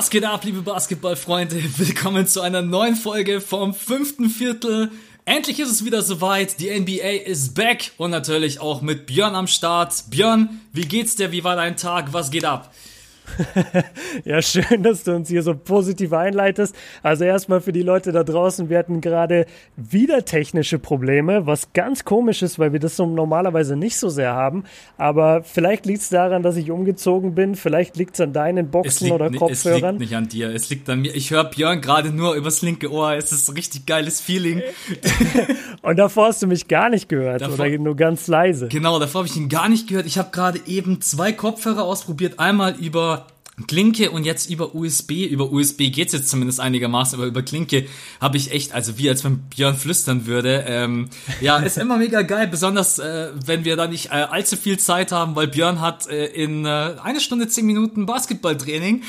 Was geht ab, liebe Basketballfreunde? Willkommen zu einer neuen Folge vom fünften Viertel. Endlich ist es wieder soweit. Die NBA ist back und natürlich auch mit Björn am Start. Björn, wie geht's dir? Wie war dein Tag? Was geht ab? ja, schön, dass du uns hier so positiv einleitest. Also erstmal für die Leute da draußen, wir hatten gerade wieder technische Probleme, was ganz komisch ist, weil wir das so normalerweise nicht so sehr haben. Aber vielleicht liegt es daran, dass ich umgezogen bin, vielleicht liegt es an deinen Boxen oder Kopfhörern. Es liegt nicht an dir, es liegt an mir. Ich höre Björn gerade nur übers linke Ohr. Es ist ein richtig geiles Feeling. Und davor hast du mich gar nicht gehört davor, oder nur ganz leise. Genau, davor habe ich ihn gar nicht gehört. Ich habe gerade eben zwei Kopfhörer ausprobiert. Einmal über Klinke und jetzt über USB, über USB geht's jetzt zumindest einigermaßen, aber über Klinke habe ich echt, also wie als wenn Björn flüstern würde. Ähm, ja, ist immer mega geil, besonders äh, wenn wir da nicht äh, allzu viel Zeit haben, weil Björn hat äh, in äh, eine Stunde zehn Minuten Basketballtraining.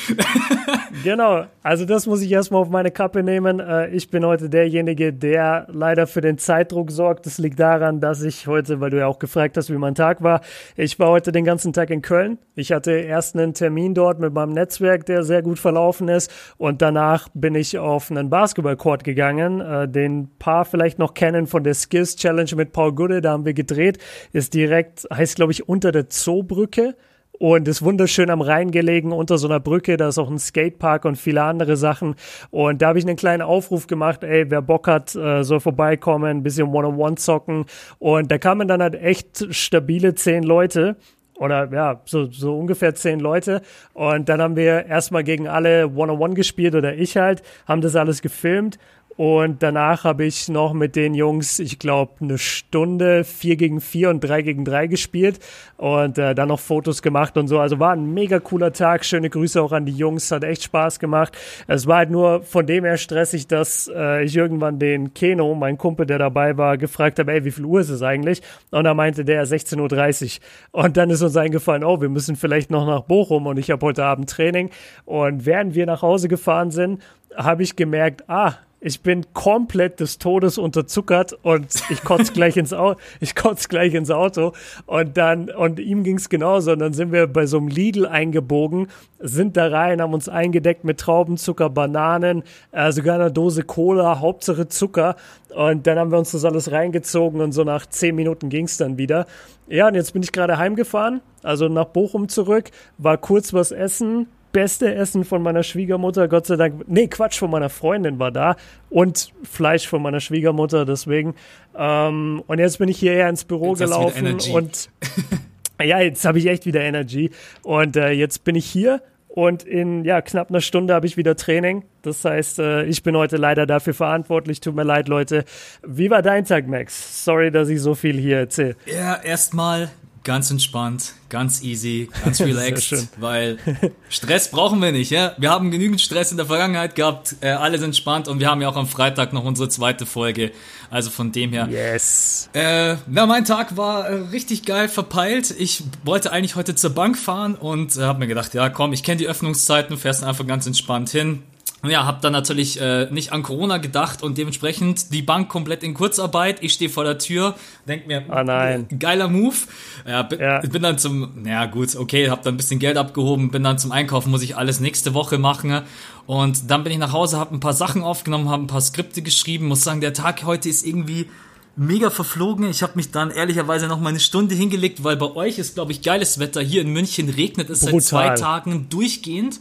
genau, also das muss ich erstmal auf meine Kappe nehmen. Äh, ich bin heute derjenige, der leider für den Zeitdruck sorgt. Das liegt daran, dass ich heute, weil du ja auch gefragt hast, wie mein Tag war, ich war heute den ganzen Tag in Köln. Ich hatte erst einen Termin dort mit meinem Netzwerk, der sehr gut verlaufen ist. Und danach bin ich auf einen Basketballcourt gegangen, äh, den paar vielleicht noch kennen von der Skills Challenge mit Paul Gude. Da haben wir gedreht. Ist direkt, heißt glaube ich, unter der Zoobrücke und ist wunderschön am Rhein gelegen unter so einer Brücke. Da ist auch ein Skatepark und viele andere Sachen. Und da habe ich einen kleinen Aufruf gemacht, ey, wer Bock hat, äh, soll vorbeikommen, ein bisschen One-on-One zocken. Und da kamen dann halt echt stabile zehn Leute oder ja, so, so ungefähr zehn Leute. Und dann haben wir erstmal gegen alle One-on-One gespielt oder ich halt, haben das alles gefilmt und danach habe ich noch mit den Jungs, ich glaube, eine Stunde vier gegen vier und drei gegen drei gespielt und äh, dann noch Fotos gemacht und so. Also war ein mega cooler Tag. Schöne Grüße auch an die Jungs, hat echt Spaß gemacht. Es war halt nur von dem her stressig, dass äh, ich irgendwann den Keno, mein Kumpel, der dabei war, gefragt habe, ey, wie viel Uhr ist es eigentlich? Und da meinte der 16.30 Uhr. Und dann ist uns eingefallen, oh, wir müssen vielleicht noch nach Bochum und ich habe heute Abend Training. Und während wir nach Hause gefahren sind, habe ich gemerkt, ah, ich bin komplett des Todes unterzuckert und ich kotze gleich ins Auto, ich kotze gleich ins Auto. Und dann und ihm ging's genauso. Und dann sind wir bei so einem Lidl eingebogen, sind da rein, haben uns eingedeckt mit Traubenzucker, Bananen, äh, sogar eine Dose Cola, Hauptsache Zucker. Und dann haben wir uns das alles reingezogen und so nach zehn Minuten ging's dann wieder. Ja, und jetzt bin ich gerade heimgefahren, also nach Bochum zurück, war kurz was essen, beste Essen von meiner Schwiegermutter, Gott sei Dank. Nee, Quatsch, von meiner Freundin war da und Fleisch von meiner Schwiegermutter, deswegen. Ähm, und jetzt bin ich hierher ins Büro jetzt gelaufen und ja, jetzt habe ich echt wieder Energy. Und äh, jetzt bin ich hier und in ja, knapp einer Stunde habe ich wieder Training. Das heißt, äh, ich bin heute leider dafür verantwortlich. Tut mir leid, Leute. Wie war dein Tag, Max? Sorry, dass ich so viel hier erzähle. Ja, erstmal ganz entspannt, ganz easy, ganz relaxed, weil Stress brauchen wir nicht, ja. Wir haben genügend Stress in der Vergangenheit gehabt, äh, alles entspannt und wir haben ja auch am Freitag noch unsere zweite Folge. Also von dem her. Yes. Äh, na, mein Tag war äh, richtig geil verpeilt. Ich wollte eigentlich heute zur Bank fahren und äh, habe mir gedacht, ja komm, ich kenne die Öffnungszeiten, fährst einfach ganz entspannt hin ja, habe dann natürlich äh, nicht an Corona gedacht und dementsprechend die Bank komplett in Kurzarbeit. Ich stehe vor der Tür, denk mir, oh nein. geiler Move. Ja, bin, ja. bin dann zum, ja gut, okay, habe dann ein bisschen Geld abgehoben, bin dann zum Einkaufen, muss ich alles nächste Woche machen. Und dann bin ich nach Hause, habe ein paar Sachen aufgenommen, habe ein paar Skripte geschrieben. Muss sagen, der Tag heute ist irgendwie mega verflogen. Ich habe mich dann ehrlicherweise noch mal eine Stunde hingelegt, weil bei euch ist, glaube ich, geiles Wetter. Hier in München regnet es Brutal. seit zwei Tagen durchgehend.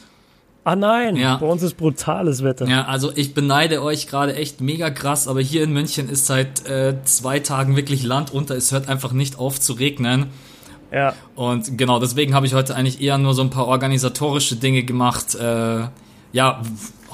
Ah nein, ja. bei uns ist brutales Wetter. Ja, also ich beneide euch gerade echt mega krass, aber hier in München ist seit äh, zwei Tagen wirklich Land unter. Es hört einfach nicht auf zu regnen. Ja. Und genau, deswegen habe ich heute eigentlich eher nur so ein paar organisatorische Dinge gemacht. Äh, ja,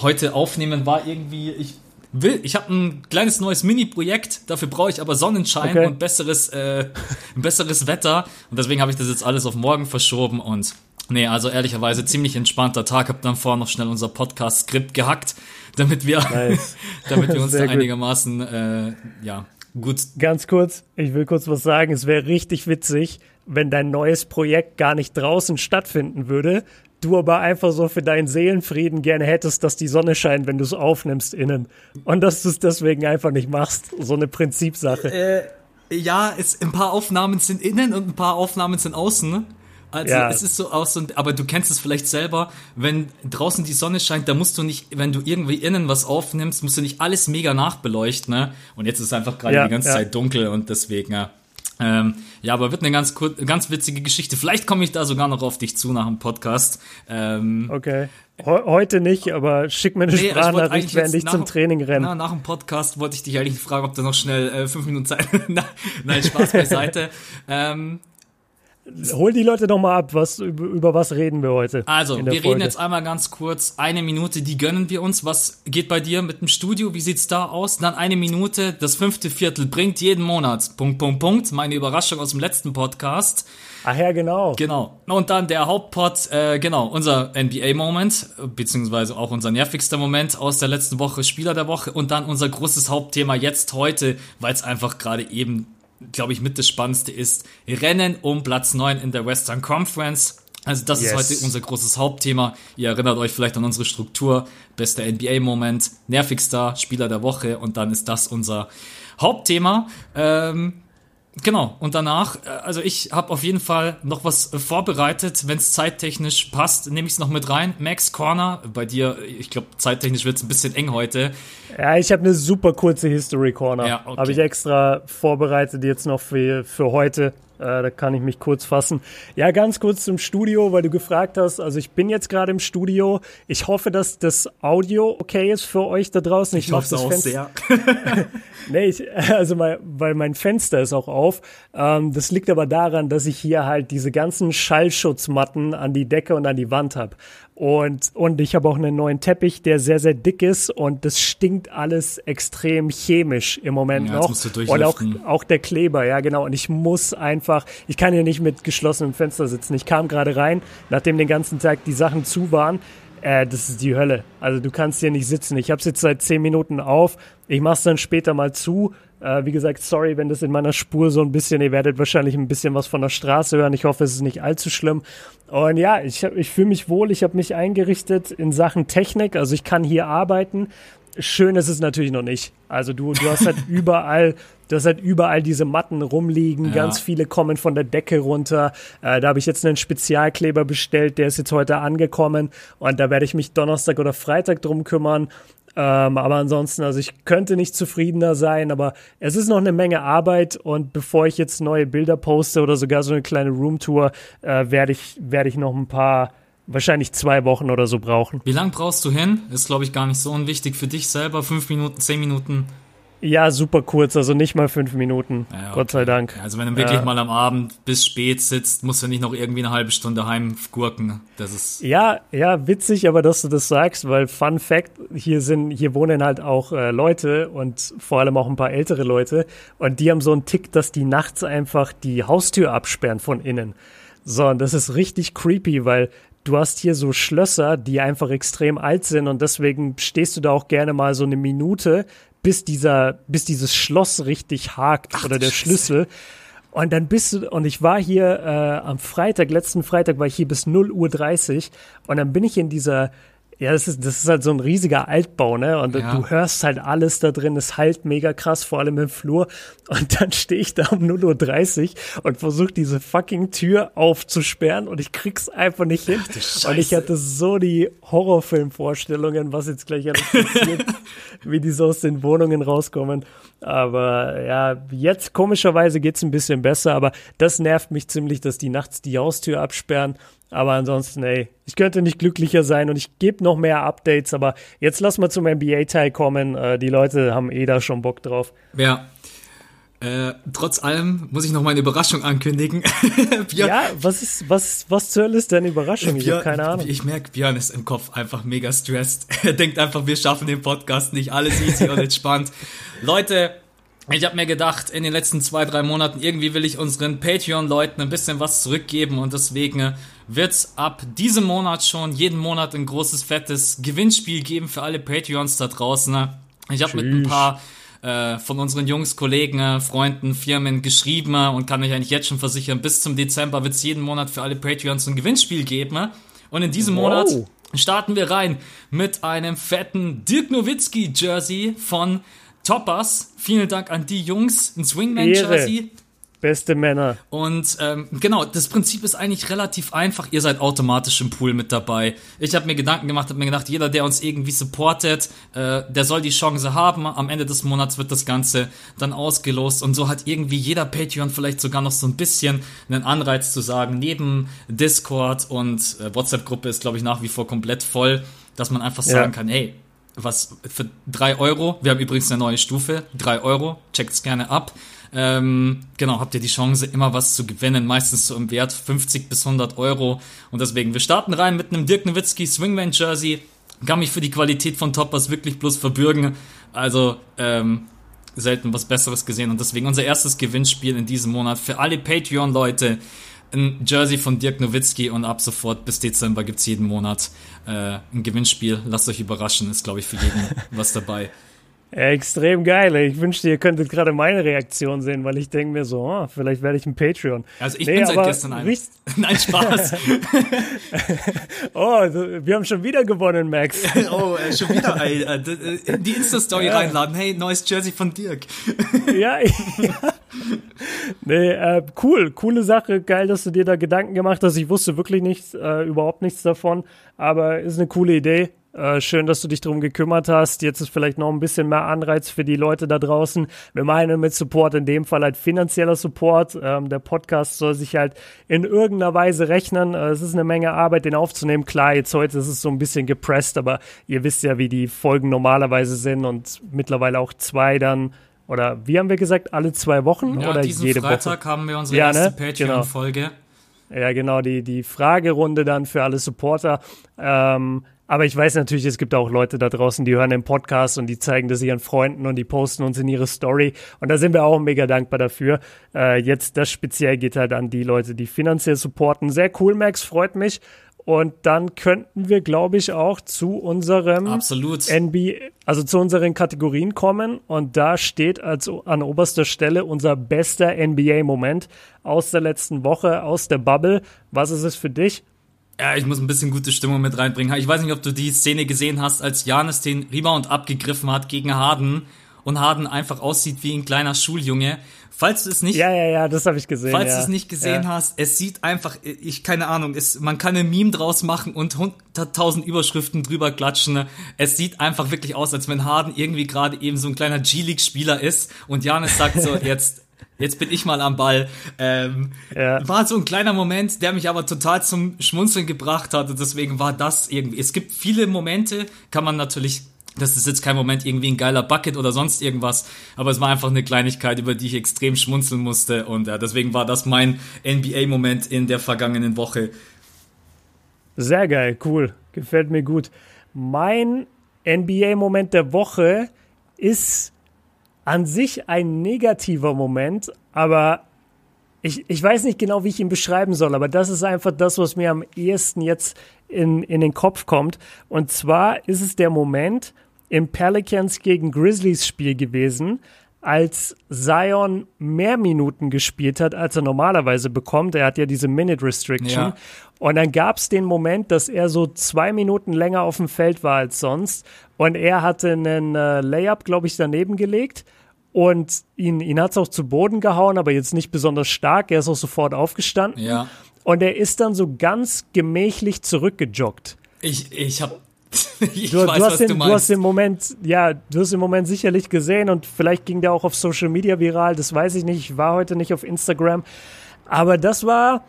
heute aufnehmen war irgendwie, ich will, ich habe ein kleines neues Mini-Projekt, dafür brauche ich aber Sonnenschein okay. und besseres, äh, besseres Wetter. Und deswegen habe ich das jetzt alles auf morgen verschoben und Nee, also ehrlicherweise ziemlich entspannter Tag. Hab dann vorher noch schnell unser Podcast-Skript gehackt, damit wir, nice. damit wir uns da einigermaßen, äh, ja, gut. Ganz kurz, ich will kurz was sagen. Es wäre richtig witzig, wenn dein neues Projekt gar nicht draußen stattfinden würde, du aber einfach so für deinen Seelenfrieden gerne hättest, dass die Sonne scheint, wenn du es aufnimmst innen. Und dass du es deswegen einfach nicht machst. So eine Prinzipsache. Äh, ja, es, ein paar Aufnahmen sind innen und ein paar Aufnahmen sind außen. Also ja. es ist so aus so, aber du kennst es vielleicht selber, wenn draußen die Sonne scheint, da musst du nicht, wenn du irgendwie innen was aufnimmst, musst du nicht alles mega nachbeleuchten, ne? Und jetzt ist es einfach gerade ja, die ganze ja. Zeit dunkel und deswegen, ja. Ähm, ja, aber wird eine ganz, ganz witzige Geschichte. Vielleicht komme ich da sogar noch auf dich zu nach dem Podcast. Ähm, okay. Heute nicht, aber schick mir eine nee, Sprachnachricht, während ich zum Training renne. Na, nach dem Podcast wollte ich dich eigentlich fragen, ob du noch schnell äh, fünf Minuten Zeit. Nein, Spaß beiseite. ähm, Hol die Leute doch mal ab, was, über, was reden wir heute? Also, wir Folge. reden jetzt einmal ganz kurz, eine Minute, die gönnen wir uns. Was geht bei dir mit dem Studio? Wie sieht's da aus? Dann eine Minute, das fünfte Viertel bringt jeden Monat. Punkt, Punkt, Punkt. Meine Überraschung aus dem letzten Podcast. Ach ja, genau. Genau. Und dann der Hauptpot, äh, genau, unser NBA-Moment, beziehungsweise auch unser nervigster Moment aus der letzten Woche, Spieler der Woche. Und dann unser großes Hauptthema jetzt heute, weil es einfach gerade eben glaube ich, mit das Spannendste ist. Rennen um Platz 9 in der Western Conference. Also das yes. ist heute unser großes Hauptthema. Ihr erinnert euch vielleicht an unsere Struktur. Bester NBA-Moment, nervigster Spieler der Woche und dann ist das unser Hauptthema. Ähm, Genau, und danach, äh, also ich habe auf jeden Fall noch was äh, vorbereitet. Wenn es zeittechnisch passt, nehme ich es noch mit rein. Max Corner, bei dir, ich glaube, zeittechnisch wird es ein bisschen eng heute. Ja, ich habe eine super kurze History Corner. Ja, okay. Habe ich extra vorbereitet jetzt noch für, für heute. Äh, da kann ich mich kurz fassen. Ja, ganz kurz zum Studio, weil du gefragt hast. Also ich bin jetzt gerade im Studio. Ich hoffe, dass das Audio okay ist für euch da draußen. Ich, ich hoffe es auch sehr. nee, ich, also mein, weil mein Fenster ist auch auf. Ähm, das liegt aber daran, dass ich hier halt diese ganzen Schallschutzmatten an die Decke und an die Wand habe. Und, und ich habe auch einen neuen Teppich, der sehr, sehr dick ist und das stinkt alles extrem chemisch im Moment ja, noch. und auch, auch der Kleber, ja genau. Und ich muss einfach, ich kann hier nicht mit geschlossenem Fenster sitzen. Ich kam gerade rein, nachdem den ganzen Tag die Sachen zu waren. Äh, das ist die Hölle. Also du kannst hier nicht sitzen. Ich habe es jetzt seit zehn Minuten auf. Ich mache es dann später mal zu äh, wie gesagt, sorry, wenn das in meiner Spur so ein bisschen, ihr werdet wahrscheinlich ein bisschen was von der Straße hören. Ich hoffe, es ist nicht allzu schlimm. Und ja, ich, ich fühle mich wohl, ich habe mich eingerichtet in Sachen Technik, also ich kann hier arbeiten. Schön ist es natürlich noch nicht. Also du, du hast halt überall, du hast halt überall diese Matten rumliegen. Ja. Ganz viele kommen von der Decke runter. Äh, da habe ich jetzt einen Spezialkleber bestellt, der ist jetzt heute angekommen und da werde ich mich Donnerstag oder Freitag drum kümmern. Ähm, aber ansonsten, also ich könnte nicht zufriedener sein, aber es ist noch eine Menge Arbeit und bevor ich jetzt neue Bilder poste oder sogar so eine kleine Roomtour, äh, werde ich, werde ich noch ein paar wahrscheinlich zwei Wochen oder so brauchen. Wie lange brauchst du hin? Ist, glaube ich, gar nicht so unwichtig für dich selber. Fünf Minuten, zehn Minuten? Ja, super kurz, also nicht mal fünf Minuten. Ja, okay. Gott sei Dank. Also wenn du wirklich ja. mal am Abend bis spät sitzt, musst du nicht noch irgendwie eine halbe Stunde heimgurken. Das ist. Ja, ja, witzig, aber dass du das sagst, weil Fun Fact, hier sind, hier wohnen halt auch äh, Leute und vor allem auch ein paar ältere Leute und die haben so einen Tick, dass die nachts einfach die Haustür absperren von innen. So, und das ist richtig creepy, weil du hast hier so Schlösser, die einfach extrem alt sind und deswegen stehst du da auch gerne mal so eine Minute, bis dieser, bis dieses Schloss richtig hakt Ach, oder der Scheiße. Schlüssel. Und dann bist du, und ich war hier äh, am Freitag, letzten Freitag war ich hier bis 0 Uhr 30 und dann bin ich in dieser ja, das ist, das ist halt so ein riesiger Altbau, ne? Und ja. du hörst halt alles da drin, es halt mega krass, vor allem im Flur. Und dann stehe ich da um 0.30 Uhr und versuche diese fucking Tür aufzusperren und ich krieg's einfach nicht hin. Ach, und ich hatte so die Horrorfilmvorstellungen, was jetzt gleich alles passiert, wie die so aus den Wohnungen rauskommen. Aber ja, jetzt komischerweise geht's ein bisschen besser, aber das nervt mich ziemlich, dass die nachts die Haustür absperren aber ansonsten, ey, ich könnte nicht glücklicher sein und ich gebe noch mehr Updates, aber jetzt lass mal zum NBA-Teil kommen. Äh, die Leute haben eh da schon Bock drauf. Ja. Äh, trotz allem muss ich noch meine Überraschung ankündigen. ja, was ist, was, was zur Hölle ist deine Überraschung? ich habe keine Ahnung. Ich merke, Björn ist im Kopf einfach mega stressed. er denkt einfach, wir schaffen den Podcast nicht. Alles easy und entspannt. Leute, ich habe mir gedacht, in den letzten zwei, drei Monaten, irgendwie will ich unseren Patreon-Leuten ein bisschen was zurückgeben und deswegen wird's ab diesem Monat schon jeden Monat ein großes, fettes Gewinnspiel geben für alle Patreons da draußen. Ich habe mit ein paar äh, von unseren Jungs, Kollegen, äh, Freunden, Firmen geschrieben und kann euch eigentlich jetzt schon versichern, bis zum Dezember wird's jeden Monat für alle Patreons ein Gewinnspiel geben. Und in diesem wow. Monat starten wir rein mit einem fetten Dirk Nowitzki Jersey von Toppers. Vielen Dank an die Jungs. Ein Swingman-Jersey. Beste Männer. Und ähm, genau, das Prinzip ist eigentlich relativ einfach. Ihr seid automatisch im Pool mit dabei. Ich habe mir Gedanken gemacht, habe mir gedacht, jeder, der uns irgendwie supportet, äh, der soll die Chance haben. Am Ende des Monats wird das Ganze dann ausgelost. Und so hat irgendwie jeder Patreon vielleicht sogar noch so ein bisschen einen Anreiz zu sagen, neben Discord und äh, WhatsApp-Gruppe ist, glaube ich, nach wie vor komplett voll, dass man einfach sagen ja. kann, hey, was für drei Euro, wir haben übrigens eine neue Stufe, drei Euro, checkt's gerne ab. Ähm, genau, habt ihr die Chance, immer was zu gewinnen, meistens so im Wert 50 bis 100 Euro. Und deswegen, wir starten rein mit einem Dirk Nowitzki Swingman Jersey. Kann mich für die Qualität von Toppers wirklich bloß verbürgen. Also, ähm, selten was Besseres gesehen. Und deswegen unser erstes Gewinnspiel in diesem Monat für alle Patreon-Leute ein Jersey von Dirk Nowitzki und ab sofort bis Dezember gibt's jeden Monat äh, ein Gewinnspiel. Lasst euch überraschen, ist glaube ich für jeden was dabei. Extrem geil. Ich wünschte, ihr könntet gerade meine Reaktion sehen, weil ich denke mir so, oh, vielleicht werde ich ein Patreon. Also ich nee, bin seit gestern ein. Nein, Spaß. oh, wir haben schon wieder gewonnen, Max. oh, äh, schon wieder äh, äh, die Insta-Story ja. reinladen. Hey, neues Jersey von Dirk. ja, ja. Nee, äh, cool, coole Sache. Geil, dass du dir da Gedanken gemacht hast. Ich wusste wirklich nichts, äh, überhaupt nichts davon, aber ist eine coole Idee. Äh, schön, dass du dich darum gekümmert hast. Jetzt ist vielleicht noch ein bisschen mehr Anreiz für die Leute da draußen. Wir meinen mit Support in dem Fall halt finanzieller Support. Ähm, der Podcast soll sich halt in irgendeiner Weise rechnen. Äh, es ist eine Menge Arbeit, den aufzunehmen. Klar, jetzt heute ist es so ein bisschen gepresst, aber ihr wisst ja, wie die Folgen normalerweise sind und mittlerweile auch zwei dann oder wie haben wir gesagt, alle zwei Wochen ja, oder diesen jede Freitag Woche? haben wir unsere ja, erste ne? Patreon-Folge. Genau. Ja, genau, die, die Fragerunde dann für alle Supporter. Ähm, aber ich weiß natürlich, es gibt auch Leute da draußen, die hören den Podcast und die zeigen das ihren Freunden und die posten uns in ihre Story. Und da sind wir auch mega dankbar dafür. Äh, jetzt das speziell geht halt an die Leute, die finanziell supporten. Sehr cool, Max, freut mich. Und dann könnten wir, glaube ich, auch zu unserem Absolut. NBA, also zu unseren Kategorien kommen. Und da steht also an oberster Stelle unser bester NBA-Moment aus der letzten Woche, aus der Bubble. Was ist es für dich? Ja, ich muss ein bisschen gute Stimmung mit reinbringen. Ich weiß nicht, ob du die Szene gesehen hast, als Janis den Rebound abgegriffen hat gegen Harden und Harden einfach aussieht wie ein kleiner Schuljunge. Falls du es nicht, ja, ja, ja, das habe ich gesehen. Falls ja. du es nicht gesehen ja. hast, es sieht einfach, ich keine Ahnung, es, man kann ein Meme draus machen und hunderttausend Überschriften drüber klatschen. Es sieht einfach wirklich aus, als wenn Harden irgendwie gerade eben so ein kleiner G-League-Spieler ist und Janis sagt so jetzt Jetzt bin ich mal am Ball. Ähm, ja. War so ein kleiner Moment, der mich aber total zum Schmunzeln gebracht hat. Und deswegen war das irgendwie. Es gibt viele Momente, kann man natürlich. Das ist jetzt kein Moment irgendwie ein geiler Bucket oder sonst irgendwas, aber es war einfach eine Kleinigkeit, über die ich extrem schmunzeln musste und ja, deswegen war das mein NBA-Moment in der vergangenen Woche. Sehr geil, cool, gefällt mir gut. Mein NBA-Moment der Woche ist an sich ein negativer Moment, aber ich, ich weiß nicht genau, wie ich ihn beschreiben soll, aber das ist einfach das, was mir am ehesten jetzt in, in den Kopf kommt. Und zwar ist es der Moment im Pelicans gegen Grizzlies Spiel gewesen, als Zion mehr Minuten gespielt hat, als er normalerweise bekommt. Er hat ja diese Minute Restriction. Ja. Und dann gab es den Moment, dass er so zwei Minuten länger auf dem Feld war als sonst. Und er hatte einen äh, Layup, glaube ich, daneben gelegt. Und ihn, ihn hat es auch zu Boden gehauen, aber jetzt nicht besonders stark. Er ist auch sofort aufgestanden. Ja. Und er ist dann so ganz gemächlich zurückgejoggt. Ich, ich habe ich du, weiß, du, hast den, du, du, hast den Moment, ja, du hast den Moment sicherlich gesehen und vielleicht ging der auch auf Social Media viral, das weiß ich nicht. Ich war heute nicht auf Instagram. Aber das war,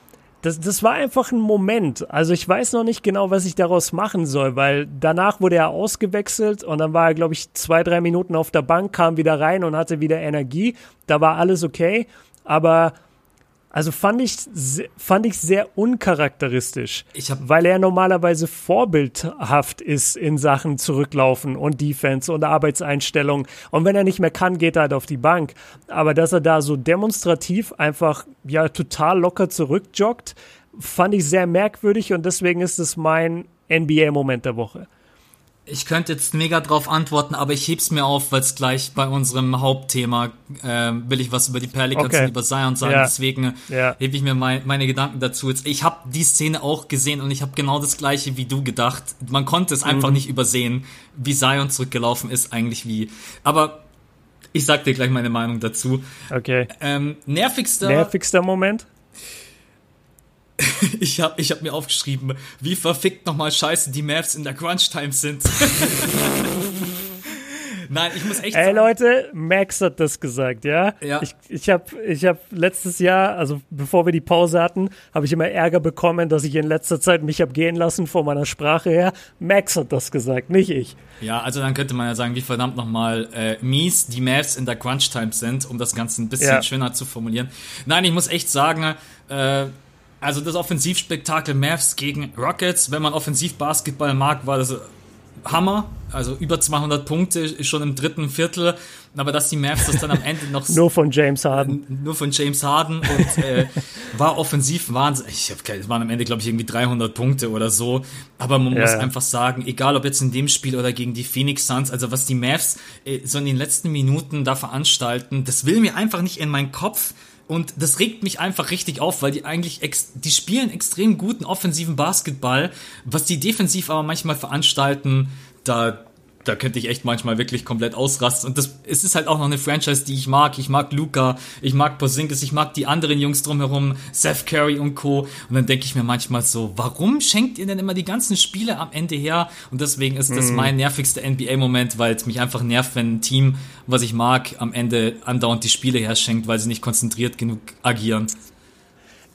das, das war einfach ein Moment. Also ich weiß noch nicht genau, was ich daraus machen soll, weil danach wurde er ausgewechselt und dann war er, glaube ich, zwei, drei Minuten auf der Bank, kam wieder rein und hatte wieder Energie. Da war alles okay. Aber also fand ich, fand ich sehr uncharakteristisch, ich weil er normalerweise vorbildhaft ist in Sachen Zurücklaufen und Defense und Arbeitseinstellung. Und wenn er nicht mehr kann, geht er halt auf die Bank. Aber dass er da so demonstrativ einfach ja total locker zurückjoggt, fand ich sehr merkwürdig und deswegen ist es mein NBA-Moment der Woche. Ich könnte jetzt mega drauf antworten, aber ich heb's mir auf, weil es gleich bei unserem Hauptthema äh, will ich was über die Pelicans okay. und über Zion sagen. Ja. Deswegen ja. hebe ich mir mein, meine Gedanken dazu. Jetzt, ich habe die Szene auch gesehen und ich habe genau das gleiche wie du gedacht. Man konnte es mhm. einfach nicht übersehen, wie Zion zurückgelaufen ist, eigentlich wie. Aber Ich sag dir gleich meine Meinung dazu. Okay. Ähm, nervigster. Nervigster Moment? ich habe ich hab mir aufgeschrieben, wie verfickt nochmal scheiße die Mavs in der Crunch-Time sind. Nein, ich muss echt. Ey Leute, Max hat das gesagt, ja? Ja. Ich, ich habe ich hab letztes Jahr, also bevor wir die Pause hatten, habe ich immer Ärger bekommen, dass ich in letzter Zeit mich habe gehen lassen von meiner Sprache her. Max hat das gesagt, nicht ich. Ja, also dann könnte man ja sagen, wie verdammt nochmal äh, mies die Mavs in der Crunch-Time sind, um das Ganze ein bisschen ja. schöner zu formulieren. Nein, ich muss echt sagen, äh, also das Offensivspektakel Mavs gegen Rockets, wenn man Offensivbasketball mag, war das Hammer. Also über 200 Punkte schon im dritten Viertel. Aber dass die Mavs das dann am Ende noch nur von James Harden, nur von James Harden und äh, war offensiv wahnsinnig. Ich habe es waren am Ende glaube ich irgendwie 300 Punkte oder so. Aber man ja. muss einfach sagen, egal ob jetzt in dem Spiel oder gegen die Phoenix Suns, also was die Mavs äh, so in den letzten Minuten da veranstalten, das will mir einfach nicht in meinen Kopf. Und das regt mich einfach richtig auf, weil die eigentlich, ex die spielen extrem guten offensiven Basketball, was die defensiv aber manchmal veranstalten, da, da könnte ich echt manchmal wirklich komplett ausrasten. Und das, es ist halt auch noch eine Franchise, die ich mag. Ich mag Luca, ich mag Porzingis, ich mag die anderen Jungs drumherum, Seth Curry und Co. Und dann denke ich mir manchmal so, warum schenkt ihr denn immer die ganzen Spiele am Ende her? Und deswegen ist das mhm. mein nervigster NBA-Moment, weil es mich einfach nervt, wenn ein Team, was ich mag, am Ende andauernd die Spiele herschenkt, weil sie nicht konzentriert genug agieren.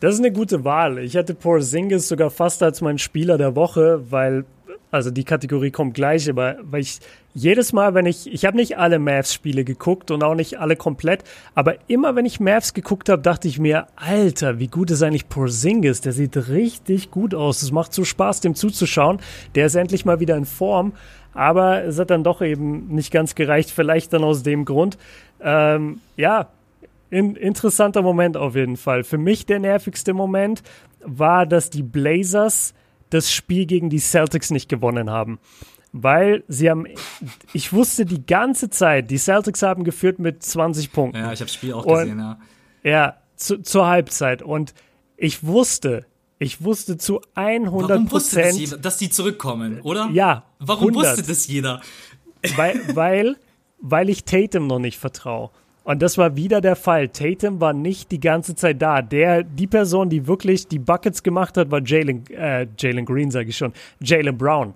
Das ist eine gute Wahl. Ich hatte Porzingis sogar fast als mein Spieler der Woche, weil also die Kategorie kommt gleich, aber weil ich jedes Mal, wenn ich, ich habe nicht alle Mavs-Spiele geguckt und auch nicht alle komplett, aber immer wenn ich Mavs geguckt habe, dachte ich mir, Alter, wie gut ist eigentlich Porzingis? Der sieht richtig gut aus. Es macht so Spaß, dem zuzuschauen. Der ist endlich mal wieder in Form, aber es hat dann doch eben nicht ganz gereicht. Vielleicht dann aus dem Grund. Ähm, ja, in, interessanter Moment auf jeden Fall. Für mich der nervigste Moment war, dass die Blazers das Spiel gegen die Celtics nicht gewonnen haben. Weil sie haben, ich wusste die ganze Zeit, die Celtics haben geführt mit 20 Punkten. Ja, ich habe das Spiel auch gesehen, ja. Ja, zu, zur Halbzeit. Und ich wusste, ich wusste zu 100 Prozent, das dass die zurückkommen, oder? Ja. Warum 100. wusste das jeder? Weil, weil, weil ich Tatum noch nicht vertraue. Und das war wieder der Fall. Tatum war nicht die ganze Zeit da. Der, die Person, die wirklich die Buckets gemacht hat, war Jalen, äh, Jalen Green, sage ich schon, Jalen Brown.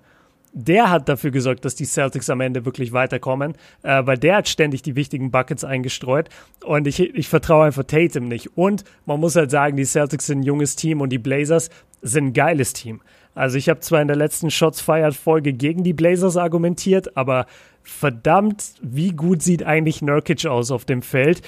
Der hat dafür gesorgt, dass die Celtics am Ende wirklich weiterkommen, äh, weil der hat ständig die wichtigen Buckets eingestreut. Und ich, ich vertraue einfach Tatum nicht. Und man muss halt sagen, die Celtics sind ein junges Team und die Blazers sind ein geiles Team. Also ich habe zwar in der letzten Shots Fired Folge gegen die Blazers argumentiert, aber verdammt, wie gut sieht eigentlich Nurkic aus auf dem Feld.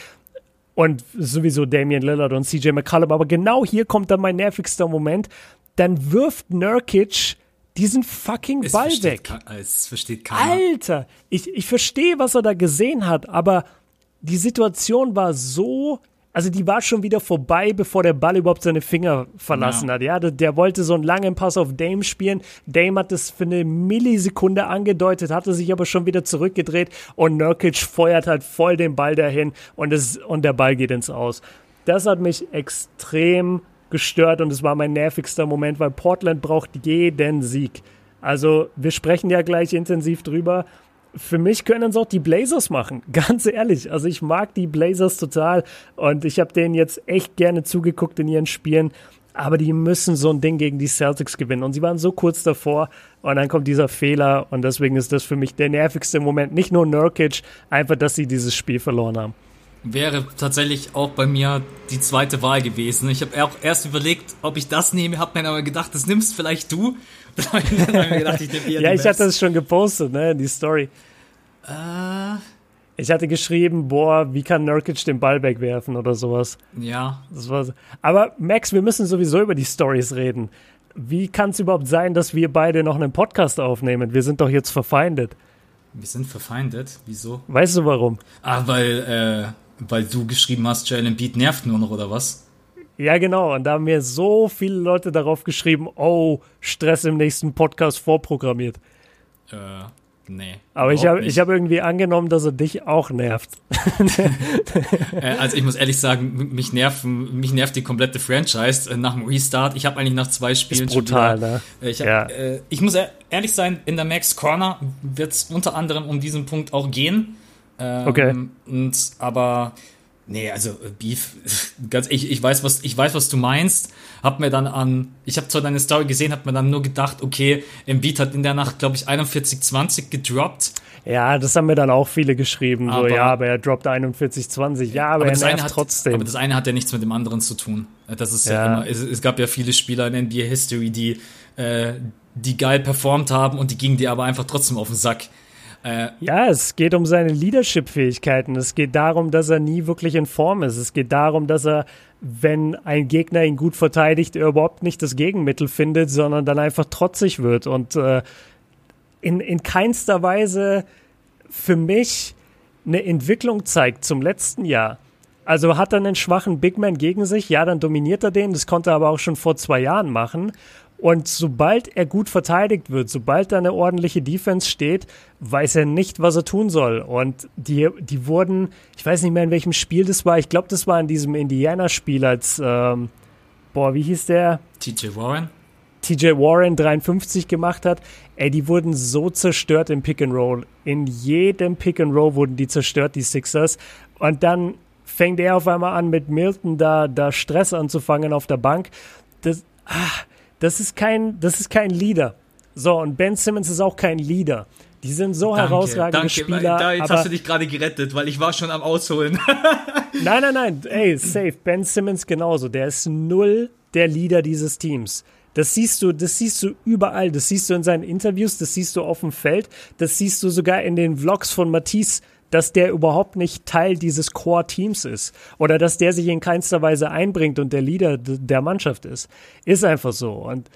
Und sowieso Damian Lillard und CJ McCollum. Aber genau hier kommt dann mein nervigster Moment. Dann wirft Nurkic diesen fucking es Ball weg. Es versteht keiner. Alter, ich, ich verstehe, was er da gesehen hat, aber die Situation war so also die war schon wieder vorbei, bevor der Ball überhaupt seine Finger verlassen ja. hat. Ja, der, der, wollte so einen langen Pass auf Dame spielen. Dame hat das für eine Millisekunde angedeutet, hatte sich aber schon wieder zurückgedreht und Nurkic feuert halt voll den Ball dahin und, es, und der Ball geht ins Aus. Das hat mich extrem gestört und es war mein nervigster Moment, weil Portland braucht jeden Sieg. Also wir sprechen ja gleich intensiv drüber für mich können es auch die Blazers machen, ganz ehrlich. Also ich mag die Blazers total und ich habe denen jetzt echt gerne zugeguckt in ihren Spielen. Aber die müssen so ein Ding gegen die Celtics gewinnen. Und sie waren so kurz davor. Und dann kommt dieser Fehler. Und deswegen ist das für mich der nervigste Moment. Nicht nur Nurkic, einfach, dass sie dieses Spiel verloren haben. Wäre tatsächlich auch bei mir die zweite Wahl gewesen. Ich habe auch erst überlegt, ob ich das nehme, habe mir aber gedacht, das nimmst vielleicht du. gedacht, ich Ja, ich hatte das schon gepostet, ne, die Story. Äh. Ich hatte geschrieben, boah, wie kann Nurkic den Ball wegwerfen oder sowas. Ja. Das war. Aber Max, wir müssen sowieso über die Stories reden. Wie kann es überhaupt sein, dass wir beide noch einen Podcast aufnehmen? Wir sind doch jetzt verfeindet. Wir sind verfeindet? Wieso? Weißt du warum? Ah, weil, äh, weil du geschrieben hast, Jalen Beat nervt nur noch, oder was? Ja, genau. Und da haben mir so viele Leute darauf geschrieben, oh, Stress im nächsten Podcast vorprogrammiert. Äh, Nee. Aber ich habe hab irgendwie angenommen, dass er dich auch nervt. Äh, also ich muss ehrlich sagen, mich nerven, mich nervt die komplette Franchise äh, nach dem Restart. Ich habe eigentlich nach zwei Spielen ist brutal, wieder, ne? Äh, ich, hab, ja. ich muss ehrlich sein, in der Max Corner wird es unter anderem um diesen Punkt auch gehen. Ähm, okay. Und, aber Nee, also äh, Beef, ganz ich, ich weiß, was ich weiß, was du meinst. Hab mir dann an, ich habe zwar deine Story gesehen, hab mir dann nur gedacht, okay, Embiid hat in der Nacht, glaube ich, 41-20 gedroppt. Ja, das haben mir dann auch viele geschrieben. Aber, so, ja, aber er droppt 41-20. Ja, aber, aber er nervt hat, trotzdem. Aber das eine hat ja nichts mit dem anderen zu tun. Das ist ja, ja immer, es, es, gab ja viele Spieler in NBA History, die, äh, die geil performt haben und die gingen dir aber einfach trotzdem auf den Sack. Äh, ja, es geht um seine Leadership-Fähigkeiten. Es geht darum, dass er nie wirklich in Form ist. Es geht darum, dass er, wenn ein Gegner ihn gut verteidigt, er überhaupt nicht das Gegenmittel findet, sondern dann einfach trotzig wird und äh, in, in keinster Weise für mich eine Entwicklung zeigt zum letzten Jahr. Also hat er einen schwachen Big Man gegen sich, ja, dann dominiert er den. Das konnte er aber auch schon vor zwei Jahren machen. Und sobald er gut verteidigt wird, sobald da eine ordentliche Defense steht, weiß er nicht, was er tun soll. Und die, die wurden, ich weiß nicht mehr, in welchem Spiel das war. Ich glaube, das war in diesem Indiana-Spiel, als, ähm, boah, wie hieß der? TJ Warren. TJ Warren 53 gemacht hat. Ey, die wurden so zerstört im Pick and Roll. In jedem Pick and Roll wurden die zerstört, die Sixers. Und dann fängt er auf einmal an, mit Milton da, da Stress anzufangen auf der Bank. Das, ah, das ist kein, das ist kein Leader. So, und Ben Simmons ist auch kein Leader. Die sind so danke, herausragende danke. Spieler. Da, jetzt hast du dich gerade gerettet, weil ich war schon am Ausholen. nein, nein, nein. Ey, safe. Ben Simmons genauso. Der ist null der Leader dieses Teams. Das siehst du, das siehst du überall. Das siehst du in seinen Interviews, das siehst du auf dem Feld, das siehst du sogar in den Vlogs von Matisse dass der überhaupt nicht Teil dieses Core-Teams ist oder dass der sich in keinster Weise einbringt und der Leader der Mannschaft ist. Ist einfach so. Und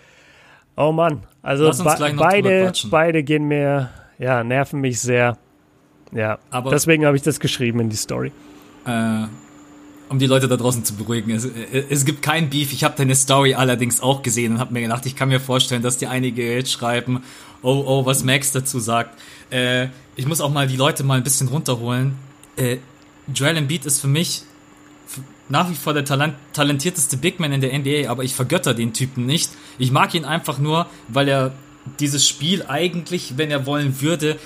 oh Mann, also be beide, beide gehen mir, ja, nerven mich sehr. Ja, Aber deswegen habe ich das geschrieben in die Story. Äh, um die Leute da draußen zu beruhigen. Es, es gibt kein Beef. Ich habe deine Story allerdings auch gesehen und habe mir gedacht, ich kann mir vorstellen, dass die einige jetzt schreiben, oh, oh, was Max dazu sagt. Äh, ich muss auch mal die Leute mal ein bisschen runterholen. Äh, Joel Embiid ist für mich nach wie vor der Talent talentierteste Big Man in der NBA, aber ich vergötter den Typen nicht. Ich mag ihn einfach nur, weil er dieses Spiel eigentlich, wenn er wollen würde,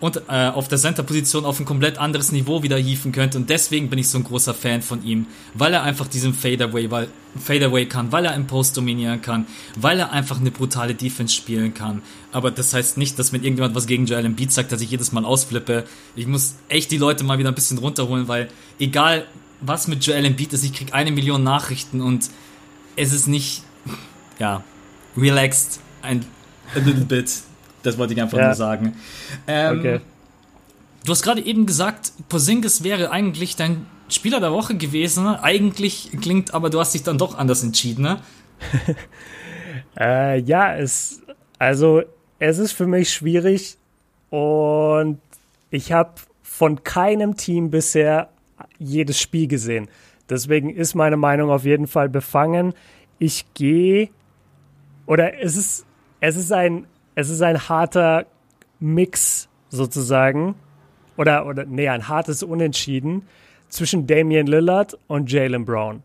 und äh, auf der Center-Position auf ein komplett anderes Niveau wieder hieven könnte. Und deswegen bin ich so ein großer Fan von ihm, weil er einfach diesen Fadeaway, weil, Fadeaway kann, weil er im Post dominieren kann, weil er einfach eine brutale Defense spielen kann. Aber das heißt nicht, dass wenn irgendjemand was gegen Joel Embiid sagt, dass ich jedes Mal ausflippe. Ich muss echt die Leute mal wieder ein bisschen runterholen, weil egal was mit Joel Embiid ist, ich krieg eine Million Nachrichten und es ist nicht, ja, relaxed ein a little bit. Das wollte ich einfach ja. nur sagen. Ähm, okay. Du hast gerade eben gesagt, Posingis wäre eigentlich dein Spieler der Woche gewesen. Eigentlich klingt, aber du hast dich dann doch anders entschieden, ne? äh, ja, es, also es ist für mich schwierig und ich habe von keinem Team bisher jedes Spiel gesehen. Deswegen ist meine Meinung auf jeden Fall befangen. Ich gehe oder es ist es ist ein es ist ein harter Mix sozusagen. Oder, oder nee, ein hartes Unentschieden zwischen Damian Lillard und Jalen Brown.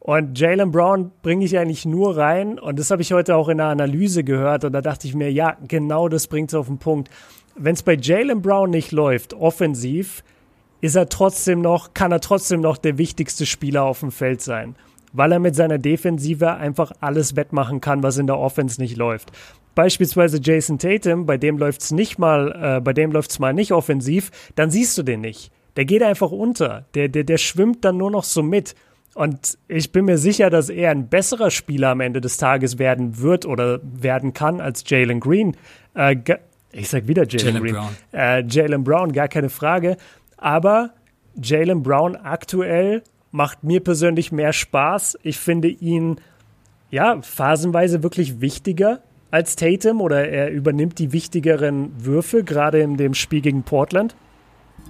Und Jalen Brown bringe ich eigentlich nur rein, und das habe ich heute auch in der Analyse gehört, und da dachte ich mir, ja, genau das bringt es auf den Punkt. Wenn es bei Jalen Brown nicht läuft, offensiv, ist er trotzdem noch, kann er trotzdem noch der wichtigste Spieler auf dem Feld sein weil er mit seiner Defensive einfach alles wettmachen kann, was in der Offense nicht läuft. Beispielsweise Jason Tatum, bei dem läuft's nicht mal, äh, bei dem läuft's mal nicht offensiv, dann siehst du den nicht. Der geht einfach unter. Der, der, der schwimmt dann nur noch so mit. Und ich bin mir sicher, dass er ein besserer Spieler am Ende des Tages werden wird oder werden kann als Jalen Green. Äh, ich sag wieder Jalen Green. Brown. Äh, Jalen Brown, gar keine Frage. Aber Jalen Brown aktuell macht mir persönlich mehr Spaß. Ich finde ihn ja phasenweise wirklich wichtiger als Tatum oder er übernimmt die wichtigeren Würfe, gerade in dem Spiel gegen Portland.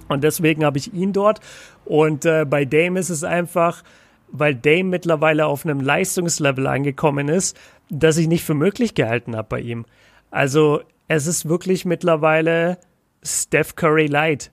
Und deswegen habe ich ihn dort. Und äh, bei Dame ist es einfach, weil Dame mittlerweile auf einem Leistungslevel angekommen ist, das ich nicht für möglich gehalten habe bei ihm. Also es ist wirklich mittlerweile Steph Curry Light.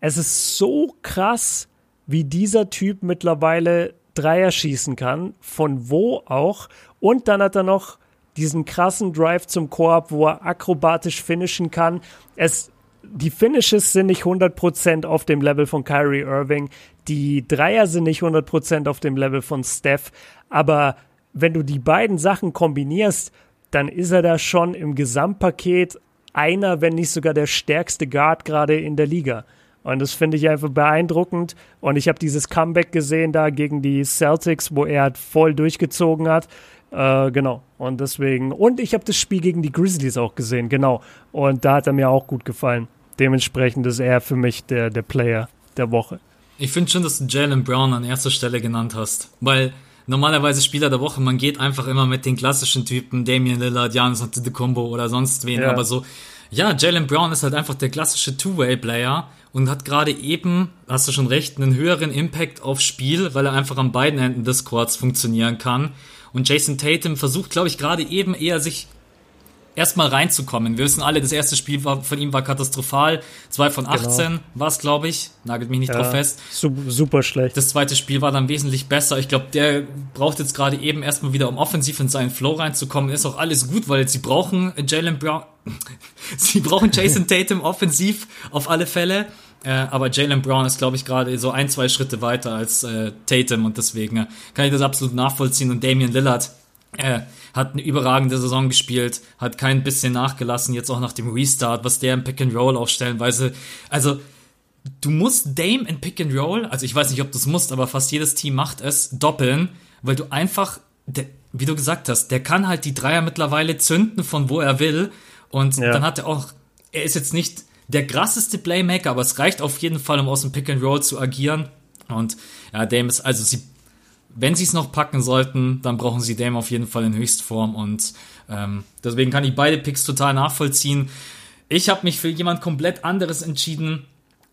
Es ist so krass, wie dieser Typ mittlerweile Dreier schießen kann, von wo auch. Und dann hat er noch diesen krassen Drive zum Korb, wo er akrobatisch finishen kann. Es, die Finishes sind nicht 100% auf dem Level von Kyrie Irving. Die Dreier sind nicht 100% auf dem Level von Steph. Aber wenn du die beiden Sachen kombinierst, dann ist er da schon im Gesamtpaket einer, wenn nicht sogar der stärkste Guard gerade in der Liga. Und das finde ich einfach beeindruckend. Und ich habe dieses Comeback gesehen da gegen die Celtics, wo er halt voll durchgezogen hat. Äh, genau. Und deswegen. Und ich habe das Spiel gegen die Grizzlies auch gesehen, genau. Und da hat er mir auch gut gefallen. Dementsprechend ist er für mich der, der Player der Woche. Ich finde schon, dass du Jalen Brown an erster Stelle genannt hast. Weil normalerweise Spieler der Woche, man geht einfach immer mit den klassischen Typen, Damian Lillard, Giannis Antetokounmpo oder sonst wen, ja. aber so, ja, Jalen Brown ist halt einfach der klassische Two-Way-Player und hat gerade eben, hast du schon recht, einen höheren Impact aufs Spiel, weil er einfach an beiden Enden des Courts funktionieren kann. Und Jason Tatum versucht, glaube ich, gerade eben eher sich erstmal reinzukommen. Wir wissen alle, das erste Spiel war, von ihm war katastrophal. Zwei von 18 genau. war es, glaube ich. Nagelt mich nicht ja, drauf fest. Super schlecht. Das zweite Spiel war dann wesentlich besser. Ich glaube, der braucht jetzt gerade eben erstmal wieder, um offensiv in seinen Flow reinzukommen. Ist auch alles gut, weil sie brauchen Jalen Brown. sie brauchen Jason Tatum offensiv auf alle Fälle. Äh, aber Jalen Brown ist, glaube ich, gerade so ein, zwei Schritte weiter als äh, Tatum und deswegen äh, kann ich das absolut nachvollziehen. Und Damian Lillard äh, hat eine überragende Saison gespielt, hat kein bisschen nachgelassen, jetzt auch nach dem Restart, was der im Pick and Roll auch stellenweise, also du musst Dame in Pick and Roll, also ich weiß nicht, ob du es musst, aber fast jedes Team macht es, doppeln, weil du einfach, der, wie du gesagt hast, der kann halt die Dreier mittlerweile zünden von wo er will und ja. dann hat er auch, er ist jetzt nicht der krasseste Playmaker, aber es reicht auf jeden Fall, um aus dem Pick and Roll zu agieren und ja, Dame ist, also sie wenn sie es noch packen sollten, dann brauchen sie Dame auf jeden Fall in Höchstform und ähm, deswegen kann ich beide Picks total nachvollziehen. Ich habe mich für jemand komplett anderes entschieden,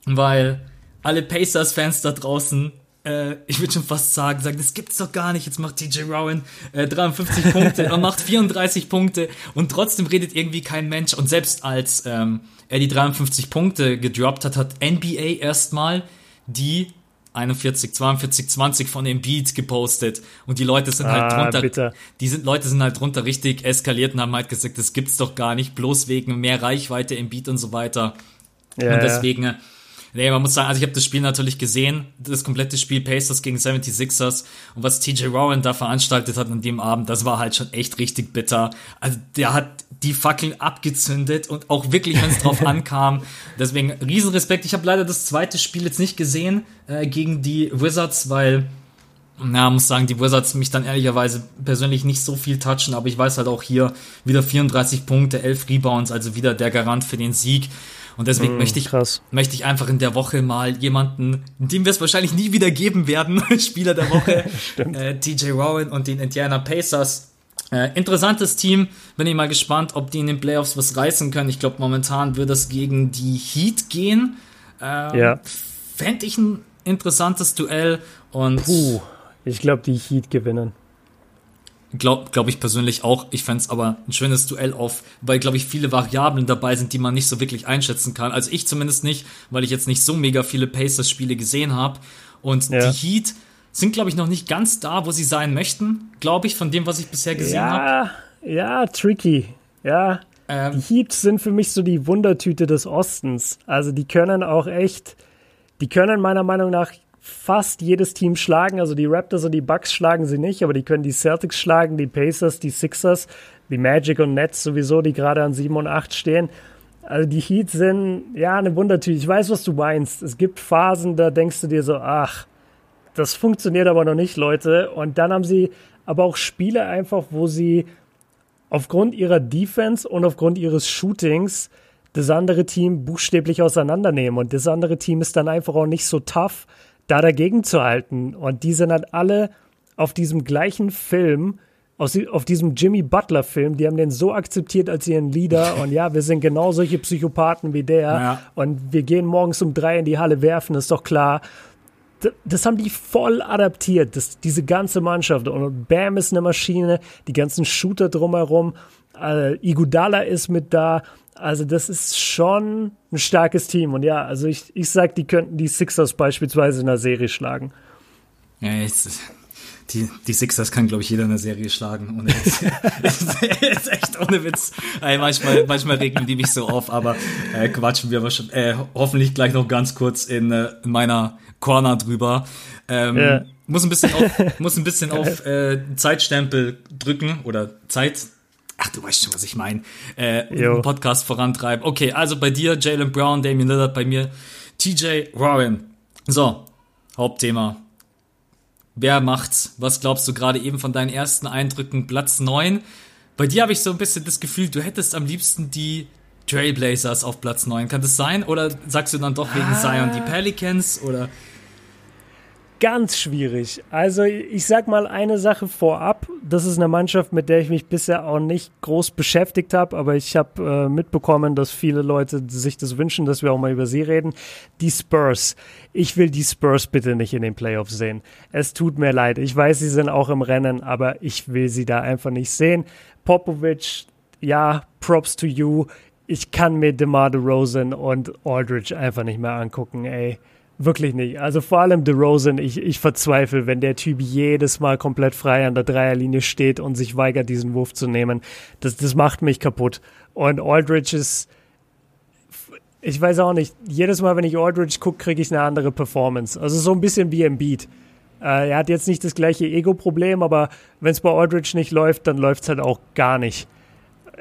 weil alle Pacers-Fans da draußen, äh, ich würde schon fast sagen, sagen, das gibt's doch gar nicht. Jetzt macht TJ Rowan äh, 53 Punkte, er macht 34 Punkte und trotzdem redet irgendwie kein Mensch. Und selbst als ähm, er die 53 Punkte gedroppt hat, hat NBA erstmal die 41, 42, 20 von dem Beat gepostet und die Leute sind halt ah, drunter, bitter. die sind, Leute sind halt drunter richtig eskaliert und haben halt gesagt, das gibt's doch gar nicht, bloß wegen mehr Reichweite Beat und so weiter. Ja, und deswegen, ja. Nee, man muss sagen, also ich habe das Spiel natürlich gesehen, das komplette Spiel Pacers gegen 76ers und was TJ Rowan da veranstaltet hat an dem Abend, das war halt schon echt richtig bitter. Also der hat die Fackeln abgezündet und auch wirklich, wenn es drauf ankam. Deswegen Riesenrespekt. Ich habe leider das zweite Spiel jetzt nicht gesehen äh, gegen die Wizards, weil na, muss sagen, die Wizards mich dann ehrlicherweise persönlich nicht so viel touchen, aber ich weiß halt auch hier wieder 34 Punkte, 11 Rebounds, also wieder der Garant für den Sieg. Und deswegen mm, möchte, ich, möchte ich einfach in der Woche mal jemanden, dem wir es wahrscheinlich nie wieder geben werden, Spieler der Woche, äh, TJ Rowan und den Indiana Pacers. Äh, interessantes Team. Bin ich mal gespannt, ob die in den Playoffs was reißen können. Ich glaube, momentan wird es gegen die Heat gehen. Ähm, ja. Fände ich ein interessantes Duell. Und Puh, ich glaube, die Heat gewinnen. Glaube glaub ich persönlich auch. Ich fände es aber ein schönes Duell auf, weil, glaube ich, viele Variablen dabei sind, die man nicht so wirklich einschätzen kann. Also ich zumindest nicht, weil ich jetzt nicht so mega viele Pacers-Spiele gesehen habe. Und ja. die Heat sind, glaube ich, noch nicht ganz da, wo sie sein möchten, glaube ich, von dem, was ich bisher gesehen ja, habe. Ja, tricky. Ja. Ähm, die Heat sind für mich so die Wundertüte des Ostens. Also die können auch echt, die können meiner Meinung nach fast jedes Team schlagen. Also die Raptors und die Bucks schlagen sie nicht, aber die können die Celtics schlagen, die Pacers, die Sixers, die Magic und Nets sowieso, die gerade an 7 und 8 stehen. Also die Heat sind ja eine Wundertüte. Ich weiß, was du meinst. Es gibt Phasen, da denkst du dir so, ach, das funktioniert aber noch nicht, Leute. Und dann haben sie aber auch Spiele einfach, wo sie aufgrund ihrer Defense und aufgrund ihres Shootings das andere Team buchstäblich auseinandernehmen. Und das andere Team ist dann einfach auch nicht so tough, da dagegen zu halten. Und die sind halt alle auf diesem gleichen Film, aus, auf diesem Jimmy Butler-Film, die haben den so akzeptiert als ihren Leader. Und ja, wir sind genau solche Psychopathen wie der. Ja. Und wir gehen morgens um drei in die Halle werfen, ist doch klar. Das haben die voll adaptiert, das, diese ganze Mannschaft. Und Bam ist eine Maschine, die ganzen Shooter drumherum. Äh, Igudala ist mit da. Also das ist schon ein starkes Team. Und ja, also ich, ich sag, die könnten die Sixers beispielsweise in der Serie schlagen. Ja, jetzt, die, die Sixers kann, glaube ich, jeder in der Serie schlagen. Ohne Witz. ist echt ohne Witz. Ey, manchmal, manchmal regen die mich so auf, aber äh, quatschen wir aber schon, äh, hoffentlich gleich noch ganz kurz in, äh, in meiner Corner drüber. Ähm, yeah. Muss ein bisschen auf, muss ein bisschen auf äh, Zeitstempel drücken oder Zeit. Ach, du weißt schon, was ich meine. Äh, Podcast vorantreiben. Okay, also bei dir Jalen Brown, Damian Lillard, bei mir TJ Warren. So, Hauptthema. Wer macht's? Was glaubst du gerade eben von deinen ersten Eindrücken? Platz 9. Bei dir habe ich so ein bisschen das Gefühl, du hättest am liebsten die Trailblazers auf Platz 9. Kann das sein? Oder sagst du dann doch wegen ah. Zion die Pelicans? Oder ganz schwierig. Also ich sag mal eine Sache vorab. Das ist eine Mannschaft, mit der ich mich bisher auch nicht groß beschäftigt habe, aber ich habe äh, mitbekommen, dass viele Leute sich das wünschen, dass wir auch mal über sie reden. Die Spurs. Ich will die Spurs bitte nicht in den Playoffs sehen. Es tut mir leid. Ich weiß, sie sind auch im Rennen, aber ich will sie da einfach nicht sehen. Popovic, ja, props to you. Ich kann mir DeMar DeRozan und Aldridge einfach nicht mehr angucken, ey. Wirklich nicht. Also vor allem DeRozan, ich, ich verzweifle, wenn der Typ jedes Mal komplett frei an der Dreierlinie steht und sich weigert, diesen Wurf zu nehmen. Das, das macht mich kaputt. Und Aldridge ist, ich weiß auch nicht, jedes Mal, wenn ich Aldridge gucke, kriege ich eine andere Performance. Also so ein bisschen wie Embiid. Äh, er hat jetzt nicht das gleiche Ego-Problem, aber wenn es bei Aldridge nicht läuft, dann läuft es halt auch gar nicht.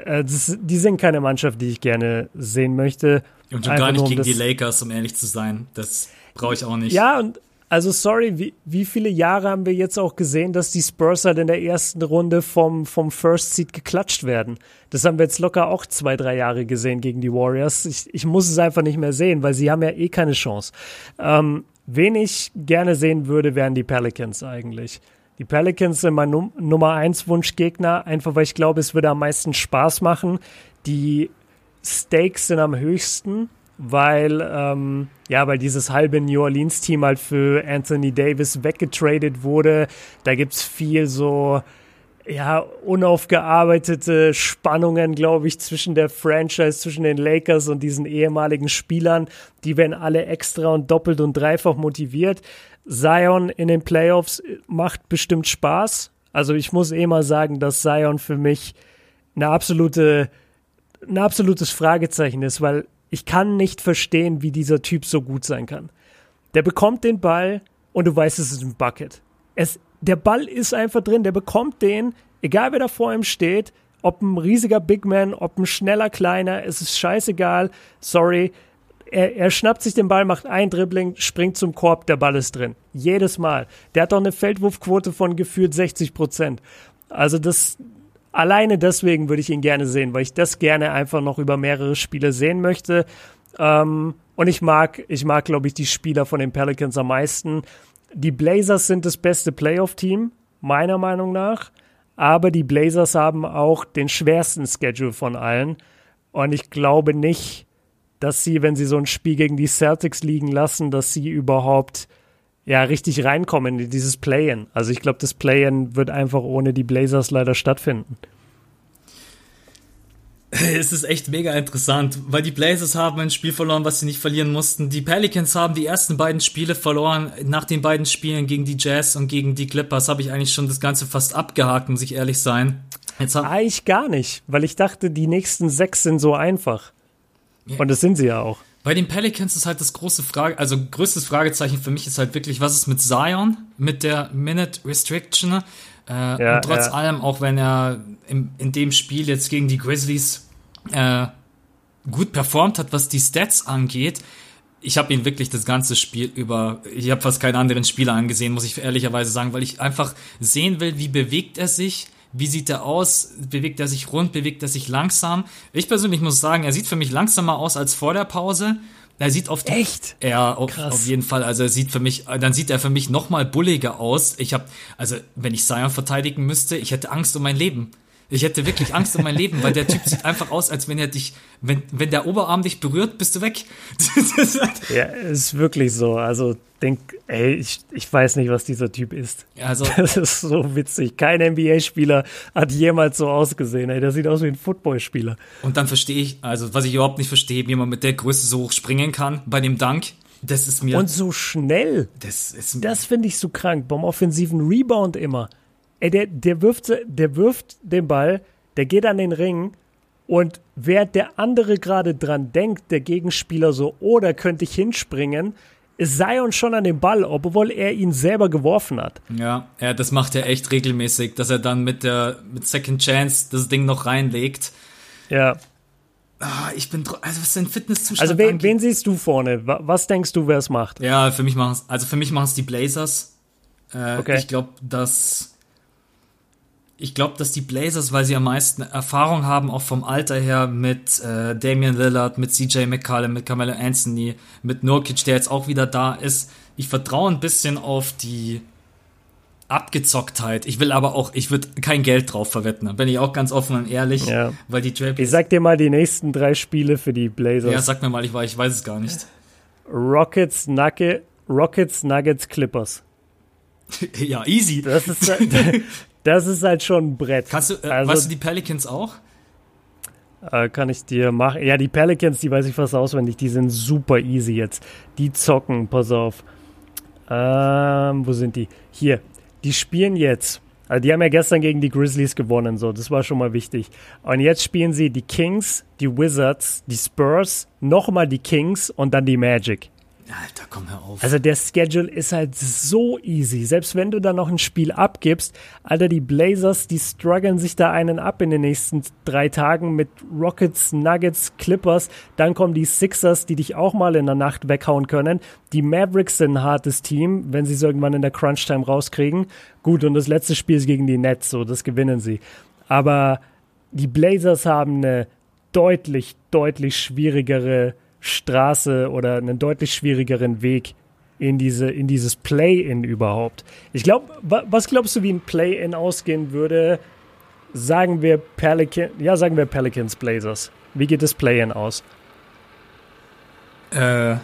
Äh, das, die sind keine Mannschaft, die ich gerne sehen möchte. Und schon gar nicht gegen die Lakers, um ehrlich zu sein. Das Brauche ich auch nicht. Ja, und also sorry, wie, wie viele Jahre haben wir jetzt auch gesehen, dass die Spurs halt in der ersten Runde vom, vom First Seed geklatscht werden? Das haben wir jetzt locker auch zwei, drei Jahre gesehen gegen die Warriors. Ich, ich muss es einfach nicht mehr sehen, weil sie haben ja eh keine Chance. Ähm, wen ich gerne sehen würde, wären die Pelicans eigentlich. Die Pelicans sind mein Num Nummer eins Wunschgegner, einfach weil ich glaube, es würde am meisten Spaß machen. Die Stakes sind am höchsten weil, ähm, ja, weil dieses halbe New Orleans-Team halt für Anthony Davis weggetradet wurde. Da gibt's viel so, ja, unaufgearbeitete Spannungen, glaube ich, zwischen der Franchise, zwischen den Lakers und diesen ehemaligen Spielern. Die werden alle extra und doppelt und dreifach motiviert. Zion in den Playoffs macht bestimmt Spaß. Also ich muss eh mal sagen, dass Zion für mich eine absolute, ein absolutes Fragezeichen ist, weil ich kann nicht verstehen, wie dieser Typ so gut sein kann. Der bekommt den Ball und du weißt, es ist ein Bucket. Es, der Ball ist einfach drin, der bekommt den, egal wer da vor ihm steht, ob ein riesiger Big Man, ob ein schneller Kleiner, es ist scheißegal. Sorry. Er, er schnappt sich den Ball, macht ein Dribbling, springt zum Korb, der Ball ist drin. Jedes Mal. Der hat doch eine Feldwurfquote von gefühlt 60 Prozent. Also das, Alleine deswegen würde ich ihn gerne sehen, weil ich das gerne einfach noch über mehrere Spiele sehen möchte. Ähm, und ich mag, ich mag, glaube ich, die Spieler von den Pelicans am meisten. Die Blazers sind das beste Playoff-Team, meiner Meinung nach. Aber die Blazers haben auch den schwersten Schedule von allen. Und ich glaube nicht, dass sie, wenn sie so ein Spiel gegen die Celtics liegen lassen, dass sie überhaupt ja richtig reinkommen in dieses Play-in. Also ich glaube, das Play-in wird einfach ohne die Blazers leider stattfinden. Es ist echt mega interessant, weil die Blazers haben ein Spiel verloren, was sie nicht verlieren mussten. Die Pelicans haben die ersten beiden Spiele verloren. Nach den beiden Spielen gegen die Jazz und gegen die Clippers habe ich eigentlich schon das Ganze fast abgehakt, muss ich ehrlich sein. Jetzt eigentlich gar nicht, weil ich dachte, die nächsten sechs sind so einfach. Und das sind sie ja auch. Bei den Pelicans ist halt das große Frage, also größtes Fragezeichen für mich ist halt wirklich, was ist mit Zion, mit der Minute Restriction? Äh, ja, und trotz ja. allem, auch wenn er im, in dem Spiel jetzt gegen die Grizzlies äh, gut performt hat, was die Stats angeht, ich habe ihn wirklich das ganze Spiel über, ich habe fast keinen anderen Spieler angesehen, muss ich ehrlicherweise sagen, weil ich einfach sehen will, wie bewegt er sich, wie sieht er aus? Bewegt er sich rund? Bewegt er sich langsam? Ich persönlich muss sagen, er sieht für mich langsamer aus als vor der Pause. Er sieht oft echt. Ja, auf, auf, jeden Fall. Also er sieht für mich, dann sieht er für mich noch mal bulliger aus. Ich habe, also wenn ich Zion verteidigen müsste, ich hätte Angst um mein Leben. Ich hätte wirklich Angst um mein Leben, weil der Typ sieht einfach aus, als wenn er dich, wenn, wenn der Oberarm dich berührt, bist du weg. ja, ist wirklich so. Also denk, ey, ich, ich weiß nicht, was dieser Typ ist. Also, das ist so witzig. Kein NBA-Spieler hat jemals so ausgesehen. Ey, der sieht aus wie ein Footballspieler. Und dann verstehe ich, also was ich überhaupt nicht verstehe, wie man mit der Größe so hoch springen kann bei dem Dank. Das ist mir. Und so schnell. Das ist Das finde ich so krank. Beim offensiven Rebound immer. Ey, der, der, wirft, der wirft den Ball, der geht an den Ring und während der andere gerade dran denkt, der Gegenspieler so, oder oh, könnte ich hinspringen, ist Zion schon an dem Ball, obwohl er ihn selber geworfen hat. Ja, ja, das macht er echt regelmäßig, dass er dann mit der mit Second Chance das Ding noch reinlegt. Ja. Ah, ich bin, also was den Fitnesszustand Also wen, wen, siehst du vorne? Was denkst du, wer es macht? Ja, für mich machen also für mich machen es die Blazers. Äh, okay. Ich glaube, dass ich glaube, dass die Blazers, weil sie am meisten Erfahrung haben, auch vom Alter her mit äh, Damian Lillard, mit CJ McCallum, mit Carmelo Anthony, mit Nurkic, der jetzt auch wieder da ist. Ich vertraue ein bisschen auf die Abgezocktheit. Ich will aber auch, ich würde kein Geld drauf verwetten. Da bin ich auch ganz offen und ehrlich, ja. weil die Trailblazers. Ich sag dir mal die nächsten drei Spiele für die Blazers. Ja, sag mir mal, ich, ich weiß es gar nicht. Rockets, Nugget, Rockets, Nuggets, Clippers. ja, easy. Das ist, das ist halt schon ein Brett. Kannst du, äh, also, weißt du die Pelicans auch? Äh, kann ich dir machen. Ja, die Pelicans, die weiß ich fast auswendig, die sind super easy jetzt. Die zocken, pass auf. Ähm, wo sind die? Hier, die spielen jetzt. Also die haben ja gestern gegen die Grizzlies gewonnen, so, das war schon mal wichtig. Und jetzt spielen sie die Kings, die Wizards, die Spurs, nochmal die Kings und dann die Magic. Alter, komm hör auf. Also der Schedule ist halt so easy. Selbst wenn du da noch ein Spiel abgibst, Alter, die Blazers, die strugglen sich da einen ab in den nächsten drei Tagen mit Rockets, Nuggets, Clippers. Dann kommen die Sixers, die dich auch mal in der Nacht weghauen können. Die Mavericks sind ein hartes Team, wenn sie es irgendwann in der Crunch-Time rauskriegen. Gut, und das letzte Spiel ist gegen die Nets, so, das gewinnen sie. Aber die Blazers haben eine deutlich, deutlich schwierigere Straße oder einen deutlich schwierigeren Weg in, diese, in dieses Play-In überhaupt. Ich glaube, was glaubst du, wie ein Play-In ausgehen würde? Sagen wir Pelican, ja, sagen wir Pelicans Blazers. Wie geht das Play-In aus? Äh,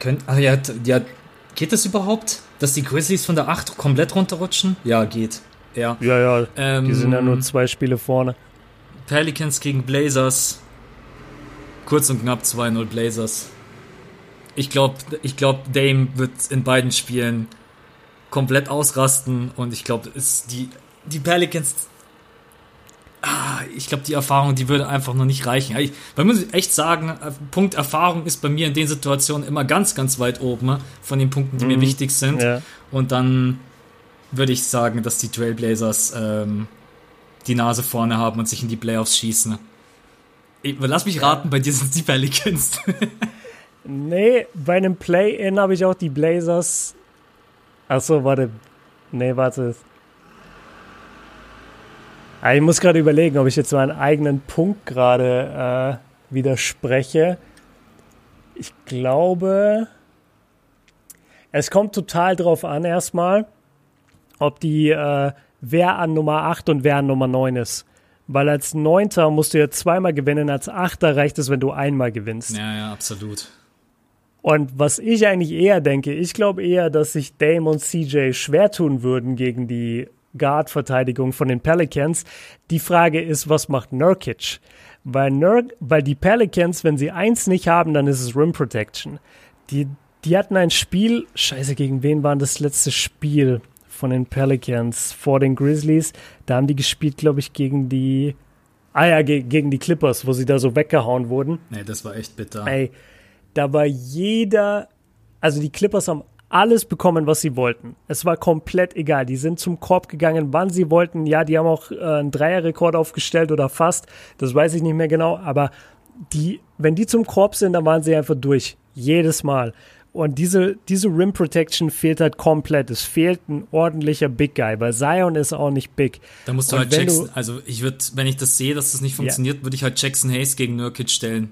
könnt, ach ja, ja, geht das überhaupt, dass die Grizzlies von der 8 komplett runterrutschen? Ja, geht. Ja, ja, ja ähm, die sind ja nur zwei Spiele vorne. Pelicans gegen Blazers. Kurz und knapp 2-0 Blazers. Ich glaube, ich glaub, Dame wird in beiden Spielen komplett ausrasten und ich glaube, die, die Pelicans. Ah, ich glaube, die Erfahrung, die würde einfach noch nicht reichen. Ich, man muss echt sagen, äh, Punkt Erfahrung ist bei mir in den Situationen immer ganz, ganz weit oben ne, von den Punkten, die mhm. mir wichtig sind. Ja. Und dann würde ich sagen, dass die Trailblazers ähm, die Nase vorne haben und sich in die Playoffs schießen. Lass mich raten, bei dir sind es die Pelicans. nee, bei einem Play-In habe ich auch die Blazers. Achso, warte. Nee, warte. Ah, ich muss gerade überlegen, ob ich jetzt meinen eigenen Punkt gerade äh, widerspreche. Ich glaube, es kommt total drauf an, erstmal, ob die, äh, wer an Nummer 8 und wer an Nummer 9 ist. Weil als Neunter musst du ja zweimal gewinnen, als Achter reicht es, wenn du einmal gewinnst. Ja, ja, absolut. Und was ich eigentlich eher denke, ich glaube eher, dass sich Dame und CJ schwer tun würden gegen die Guard-Verteidigung von den Pelicans. Die Frage ist, was macht Nurkic? Weil, Nur weil die Pelicans, wenn sie eins nicht haben, dann ist es Rim Protection. Die, die hatten ein Spiel, scheiße, gegen wen war das letzte Spiel? Von den Pelicans vor den Grizzlies. Da haben die gespielt, glaube ich, gegen die. Ah ja, ge gegen die Clippers, wo sie da so weggehauen wurden. Nee, das war echt bitter. Ey, da war jeder. Also die Clippers haben alles bekommen, was sie wollten. Es war komplett egal. Die sind zum Korb gegangen, wann sie wollten. Ja, die haben auch äh, einen Dreierrekord aufgestellt oder fast. Das weiß ich nicht mehr genau. Aber die, wenn die zum Korb sind, dann waren sie einfach durch. Jedes Mal. Und diese, diese Rim Protection fehlt halt komplett. Es fehlt ein ordentlicher Big Guy, weil Zion ist auch nicht big. Da musst du und halt Jackson, du, also ich würde, wenn ich das sehe, dass das nicht funktioniert, ja. würde ich halt Jackson Hayes gegen Nurkic stellen.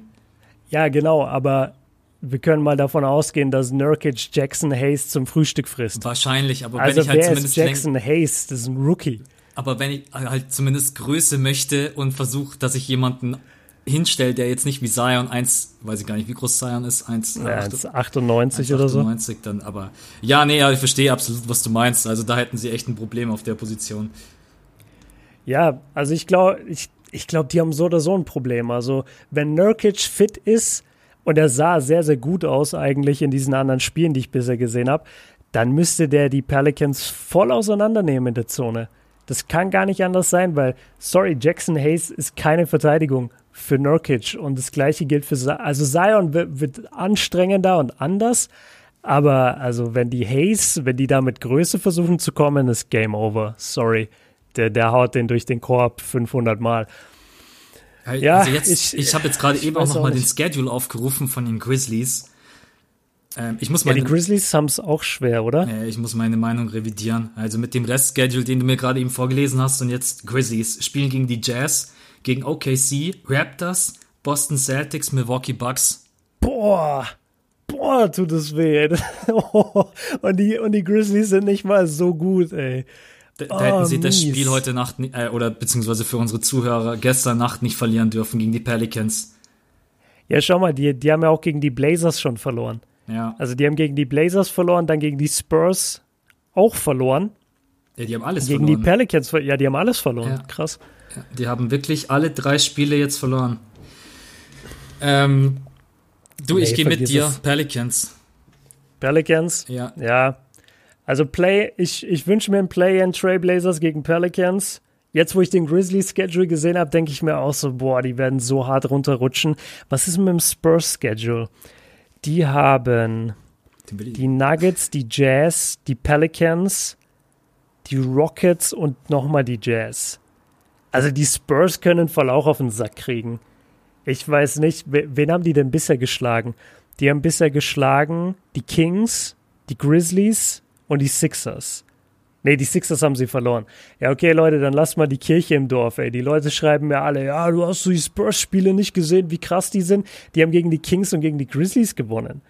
Ja, genau, aber wir können mal davon ausgehen, dass Nurkic Jackson Hayes zum Frühstück frisst. Wahrscheinlich, aber also wenn ich halt wer zumindest. Ist Jackson Hayes, das ist ein Rookie. Aber wenn ich halt zumindest Größe möchte und versuche, dass ich jemanden hinstellt, der jetzt nicht wie Zion 1, weiß ich gar nicht, wie groß Zion ist, 1, ja, 98 oder so. 98 dann, aber ja, nee, ja, ich verstehe absolut, was du meinst. Also da hätten sie echt ein Problem auf der Position. Ja, also ich glaube, ich, ich glaube, die haben so oder so ein Problem. Also wenn Nurkic fit ist und er sah sehr, sehr gut aus eigentlich in diesen anderen Spielen, die ich bisher gesehen habe, dann müsste der die Pelicans voll auseinandernehmen in der Zone. Das kann gar nicht anders sein, weil, sorry, Jackson Hayes ist keine Verteidigung für Nurkic und das gleiche gilt für Zion. Also Zion wird, wird anstrengender und anders, aber also wenn die Hayes, wenn die da mit Größe versuchen zu kommen, ist Game Over. Sorry, der, der haut den durch den Korb 500 Mal. Ja, also jetzt, ich, ich habe jetzt gerade eben auch nochmal den Schedule aufgerufen von den Grizzlies. Ähm, ich muss meine, ja, die Grizzlies haben es auch schwer, oder? Äh, ich muss meine Meinung revidieren. Also mit dem Rest-Schedule, den du mir gerade eben vorgelesen hast und jetzt Grizzlies spielen gegen die Jazz, gegen OKC, Raptors, Boston Celtics, Milwaukee Bucks. Boah, boah, tut das weh. und, die, und die Grizzlies sind nicht mal so gut, ey. Da, da oh, hätten sie mies. das Spiel heute Nacht, äh, oder beziehungsweise für unsere Zuhörer gestern Nacht nicht verlieren dürfen gegen die Pelicans. Ja, schau mal, die, die haben ja auch gegen die Blazers schon verloren. Ja. Also die haben gegen die Blazers verloren, dann gegen die Spurs auch verloren. Ja, die haben alles gegen verloren. Gegen die Pelicans, ja, die haben alles verloren. Ja. Krass. Die haben wirklich alle drei Spiele jetzt verloren. Ähm, du, nee, ich gehe mit dir. Es. Pelicans. Pelicans? Ja. Ja. Also Play, ich, ich wünsche mir ein Play in Trailblazers gegen Pelicans. Jetzt, wo ich den Grizzlies-Schedule gesehen habe, denke ich mir auch so, boah, die werden so hart runterrutschen. Was ist mit dem Spurs-Schedule? Die haben die Nuggets, die Jazz, die Pelicans, die Rockets und nochmal die Jazz. Also die Spurs können voll auch auf den Sack kriegen. Ich weiß nicht, wen haben die denn bisher geschlagen? Die haben bisher geschlagen die Kings, die Grizzlies und die Sixers. Nee, die Sixers haben sie verloren. Ja, okay, Leute, dann lasst mal die Kirche im Dorf, ey. Die Leute schreiben mir alle, ja, du hast so die Spurs-Spiele nicht gesehen, wie krass die sind. Die haben gegen die Kings und gegen die Grizzlies gewonnen.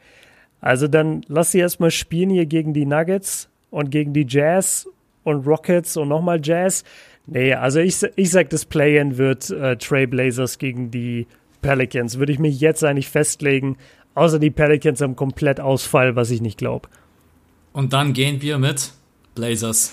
Also dann lass sie erstmal spielen hier gegen die Nuggets und gegen die Jazz und Rockets und nochmal Jazz. Nee, also ich, ich sag, das Play-In wird äh, Trailblazers gegen die Pelicans. Würde ich mich jetzt eigentlich festlegen. Außer die Pelicans haben komplett Ausfall, was ich nicht glaube. Und dann gehen wir mit Blazers?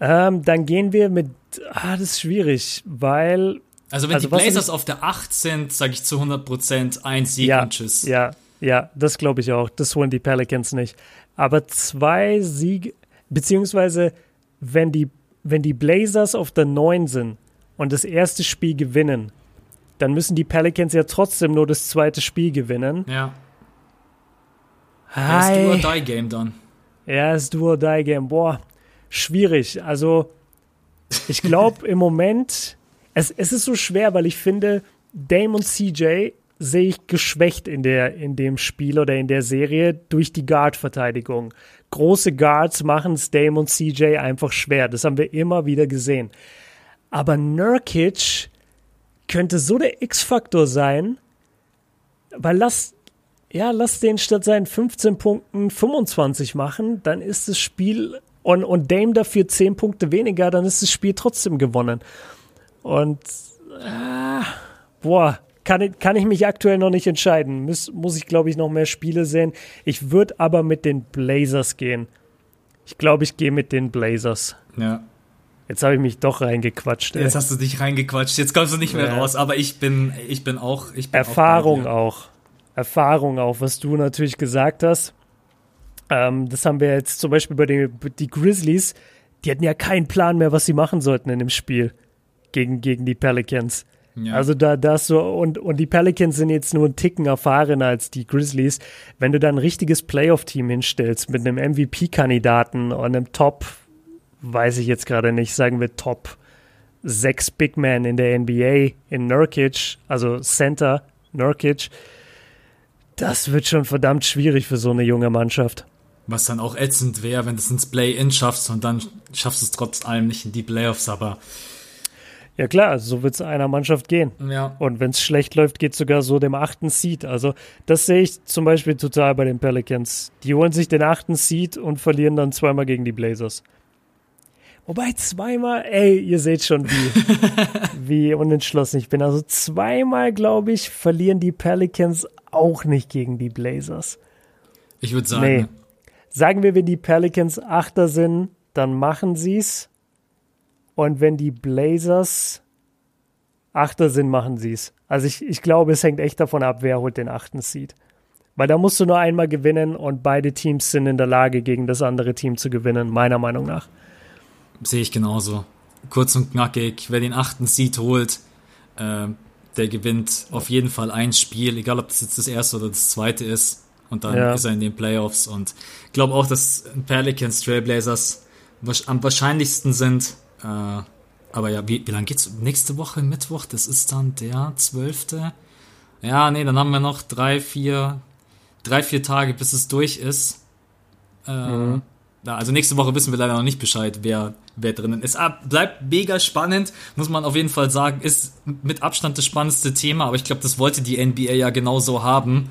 Ähm, dann gehen wir mit. Ah, das ist schwierig, weil. Also, wenn also die Blazers auf der 8 sind, sage ich zu 100% ein Sieg ja, und Tschüss. Ja, ja, das glaube ich auch. Das holen die Pelicans nicht. Aber zwei Siege, beziehungsweise, wenn die, wenn die Blazers auf der 9 sind und das erste Spiel gewinnen, dann müssen die Pelicans ja trotzdem nur das zweite Spiel gewinnen. Ja. Hi. Das ist Do or Die Game dann. Ja, das Do or Die Game. Boah, schwierig. Also, ich glaube im Moment, es, es ist so schwer, weil ich finde, Dame und CJ sehe ich geschwächt in, der, in dem Spiel oder in der Serie durch die Guard-Verteidigung. Große Guards machen es Dame und CJ einfach schwer. Das haben wir immer wieder gesehen. Aber Nurkic könnte so der X-Faktor sein, weil lass, ja, lass den statt seinen 15 Punkten 25 machen, dann ist das Spiel und, und Dame dafür 10 Punkte weniger, dann ist das Spiel trotzdem gewonnen. Und äh, boah, kann, kann ich mich aktuell noch nicht entscheiden. Muss, muss ich, glaube ich, noch mehr Spiele sehen. Ich würde aber mit den Blazers gehen. Ich glaube, ich gehe mit den Blazers. Ja. Jetzt habe ich mich doch reingequatscht. Ey. Jetzt hast du dich reingequatscht. Jetzt kommst du nicht mehr ja. raus. Aber ich bin, ich bin auch. Ich bin Erfahrung auch, auch. Erfahrung auch, was du natürlich gesagt hast. Ähm, das haben wir jetzt zum Beispiel bei den die Grizzlies. Die hatten ja keinen Plan mehr, was sie machen sollten in dem Spiel gegen, gegen die Pelicans. Ja. Also da das so und und die Pelicans sind jetzt nur einen Ticken erfahrener als die Grizzlies. Wenn du da ein richtiges Playoff-Team hinstellst mit einem MVP-Kandidaten und einem Top, weiß ich jetzt gerade nicht, sagen wir Top sechs Big Men in der NBA in Nurkic, also Center Nurkic, das wird schon verdammt schwierig für so eine junge Mannschaft. Was dann auch ätzend wäre, wenn du es ins Play-In schaffst und dann schaffst du es trotz allem nicht in die Playoffs, aber ja klar, so wird es einer Mannschaft gehen. Ja. Und wenn es schlecht läuft, geht sogar so dem achten Seed. Also das sehe ich zum Beispiel total bei den Pelicans. Die holen sich den achten Seed und verlieren dann zweimal gegen die Blazers. Wobei zweimal, ey, ihr seht schon, wie, wie unentschlossen ich bin. Also zweimal, glaube ich, verlieren die Pelicans auch nicht gegen die Blazers. Ich würde sagen. Nee. Sagen wir, wenn die Pelicans Achter sind, dann machen sie es. Und wenn die Blazers Achter Sinn machen sie es. Also ich, ich glaube, es hängt echt davon ab, wer holt den achten Seed. Weil da musst du nur einmal gewinnen und beide Teams sind in der Lage, gegen das andere Team zu gewinnen, meiner Meinung nach. Sehe ich genauso. Kurz und knackig, wer den achten Seed holt, äh, der gewinnt auf jeden Fall ein Spiel, egal ob das jetzt das erste oder das zweite ist. Und dann ja. ist er in den Playoffs. Und ich glaube auch, dass Pelicans, Trailblazers am wahrscheinlichsten sind. Äh, aber ja, wie, wie lange geht's? Nächste Woche, Mittwoch, das ist dann der 12. Ja, nee, dann haben wir noch drei, vier, drei, vier Tage, bis es durch ist. Äh, mhm. also nächste Woche wissen wir leider noch nicht Bescheid, wer, wer drinnen ist. Ah, bleibt mega spannend, muss man auf jeden Fall sagen. Ist mit Abstand das spannendste Thema, aber ich glaube, das wollte die NBA ja genauso haben.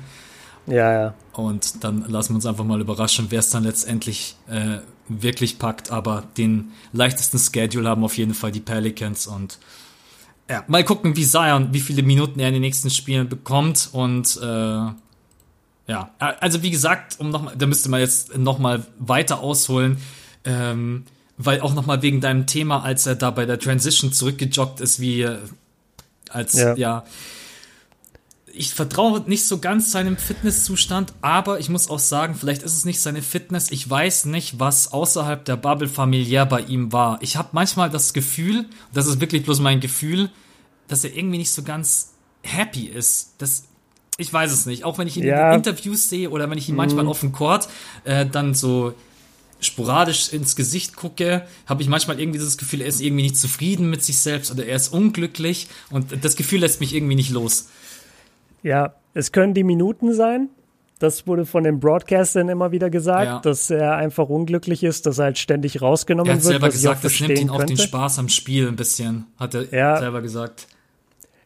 Ja, ja. Und dann lassen wir uns einfach mal überraschen, wer es dann letztendlich äh, wirklich packt. Aber den leichtesten Schedule haben auf jeden Fall die Pelicans und ja, mal gucken, wie Zion, wie viele Minuten er in den nächsten Spielen bekommt und äh, ja, also wie gesagt, um noch mal, da müsste man jetzt noch mal weiter ausholen, ähm, weil auch noch mal wegen deinem Thema, als er da bei der Transition zurückgejoggt ist, wie als ja, ja ich vertraue nicht so ganz seinem Fitnesszustand, aber ich muss auch sagen, vielleicht ist es nicht seine Fitness. Ich weiß nicht, was außerhalb der Bubble familiär bei ihm war. Ich habe manchmal das Gefühl, das ist wirklich bloß mein Gefühl, dass er irgendwie nicht so ganz happy ist. Das, ich weiß es nicht. Auch wenn ich ihn ja. in Interviews sehe oder wenn ich ihn mhm. manchmal auf dem Court äh, dann so sporadisch ins Gesicht gucke, habe ich manchmal irgendwie das Gefühl, er ist irgendwie nicht zufrieden mit sich selbst oder er ist unglücklich und das Gefühl lässt mich irgendwie nicht los. Ja, es können die Minuten sein. Das wurde von den Broadcastern immer wieder gesagt, ja. dass er einfach unglücklich ist, dass er halt ständig rausgenommen wird. Er hat selber gesagt, das nimmt ihn auch den Spaß am Spiel ein bisschen, hat er ja. selber gesagt.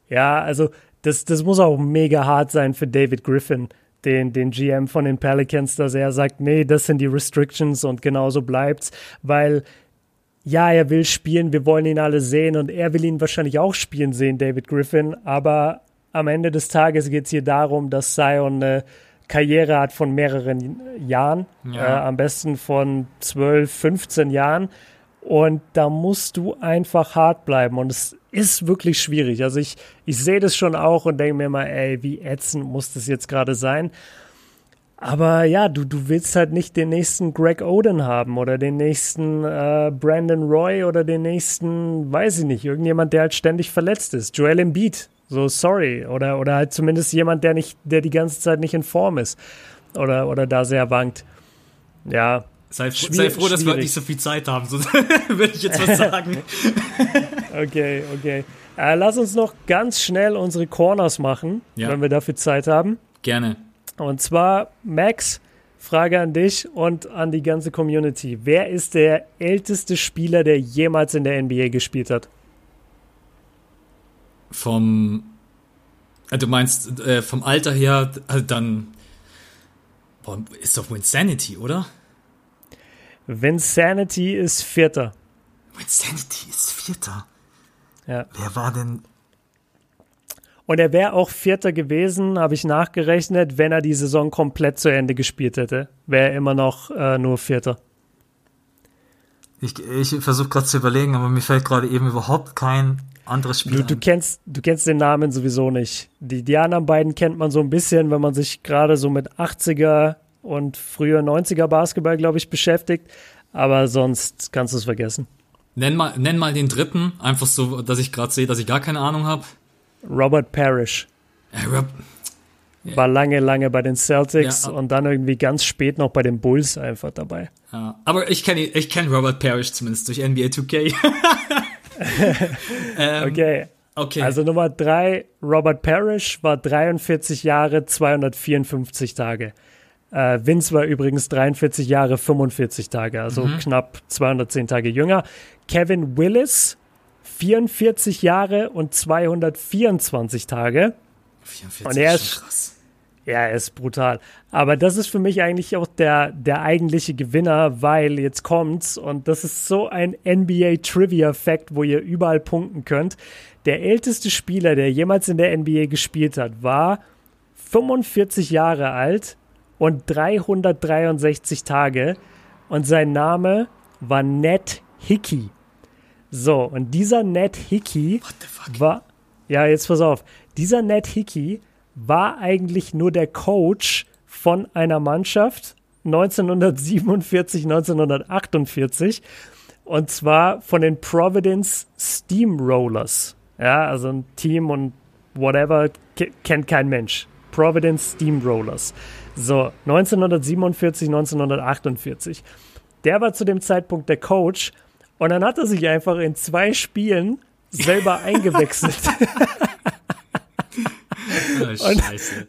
Ja, also das, das muss auch mega hart sein für David Griffin, den, den GM von den Pelicans, dass er sagt, nee, das sind die Restrictions und genauso bleibt's, weil ja, er will spielen, wir wollen ihn alle sehen und er will ihn wahrscheinlich auch spielen sehen, David Griffin, aber am Ende des Tages geht es hier darum, dass Zion eine Karriere hat von mehreren Jahren, ja. äh, am besten von 12, 15 Jahren. Und da musst du einfach hart bleiben. Und es ist wirklich schwierig. Also ich, ich sehe das schon auch und denke mir mal, ey, wie ätzend muss das jetzt gerade sein. Aber ja, du, du willst halt nicht den nächsten Greg Oden haben oder den nächsten äh, Brandon Roy oder den nächsten, weiß ich nicht, irgendjemand, der halt ständig verletzt ist. Joel Embiid so, sorry. Oder, oder halt zumindest jemand, der nicht, der die ganze Zeit nicht in Form ist. Oder, oder da sehr wankt. Ja. Sei, sei froh, dass wir nicht so viel Zeit haben, so würde ich jetzt was sagen. okay, okay. Äh, lass uns noch ganz schnell unsere Corners machen, ja. wenn wir dafür Zeit haben. Gerne. Und zwar, Max, Frage an dich und an die ganze Community. Wer ist der älteste Spieler, der jemals in der NBA gespielt hat? Vom, äh, du meinst äh, vom Alter her, also dann boah, ist doch Winsanity, oder? Winsanity ist Vierter. Winsanity ist Vierter? Ja. Wer war denn und er wäre auch Vierter gewesen, habe ich nachgerechnet, wenn er die Saison komplett zu Ende gespielt hätte. Wäre er immer noch äh, nur Vierter. Ich, ich versuche gerade zu überlegen, aber mir fällt gerade eben überhaupt kein anderes Spiel. Du, du, kennst, du kennst den Namen sowieso nicht. Die, die anderen beiden kennt man so ein bisschen, wenn man sich gerade so mit 80er und früher 90er Basketball, glaube ich, beschäftigt. Aber sonst kannst du es vergessen. Nenn mal, nenn mal den dritten, einfach so, dass ich gerade sehe, dass ich gar keine Ahnung habe. Robert Parrish. Äh, Rob war lange, lange bei den Celtics ja, und dann irgendwie ganz spät noch bei den Bulls einfach dabei. Ja, aber ich kenne ich kenn Robert Parrish zumindest durch NBA 2K. ähm, okay. Okay. Also Nummer drei, Robert Parrish war 43 Jahre, 254 Tage. Äh, Vince war übrigens 43 Jahre, 45 Tage, also mhm. knapp 210 Tage jünger. Kevin Willis, 44 Jahre und 224 Tage. 44 und er ist, krass. Ja, er ist brutal. Aber das ist für mich eigentlich auch der, der eigentliche Gewinner, weil jetzt kommt's und das ist so ein NBA Trivia Fact, wo ihr überall punkten könnt. Der älteste Spieler, der jemals in der NBA gespielt hat, war 45 Jahre alt und 363 Tage und sein Name war Ned Hickey. So, und dieser Ned Hickey war ja, jetzt pass auf. Dieser Ned Hickey war eigentlich nur der Coach von einer Mannschaft 1947, 1948 und zwar von den Providence Steamrollers. Ja, also ein Team und whatever kennt kein Mensch. Providence Steamrollers. So, 1947, 1948. Der war zu dem Zeitpunkt der Coach und dann hat er sich einfach in zwei Spielen selber eingewechselt. oh, und,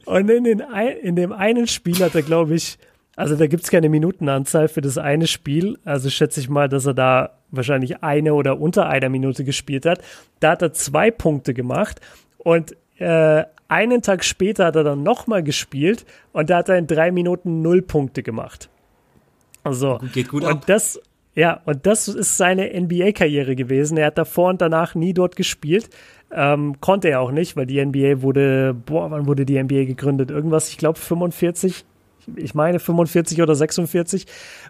und in, den, in dem einen Spiel hat er, glaube ich, also da gibt es keine Minutenanzahl für das eine Spiel. Also schätze ich mal, dass er da wahrscheinlich eine oder unter einer Minute gespielt hat. Da hat er zwei Punkte gemacht und äh, einen Tag später hat er dann nochmal gespielt und da hat er in drei Minuten null Punkte gemacht. Also, Geht gut und ab. das, ja, und das ist seine NBA-Karriere gewesen. Er hat davor und danach nie dort gespielt. Ähm, konnte er auch nicht, weil die NBA wurde, boah, wann wurde die NBA gegründet? Irgendwas, ich glaube 45, ich meine 45 oder 46.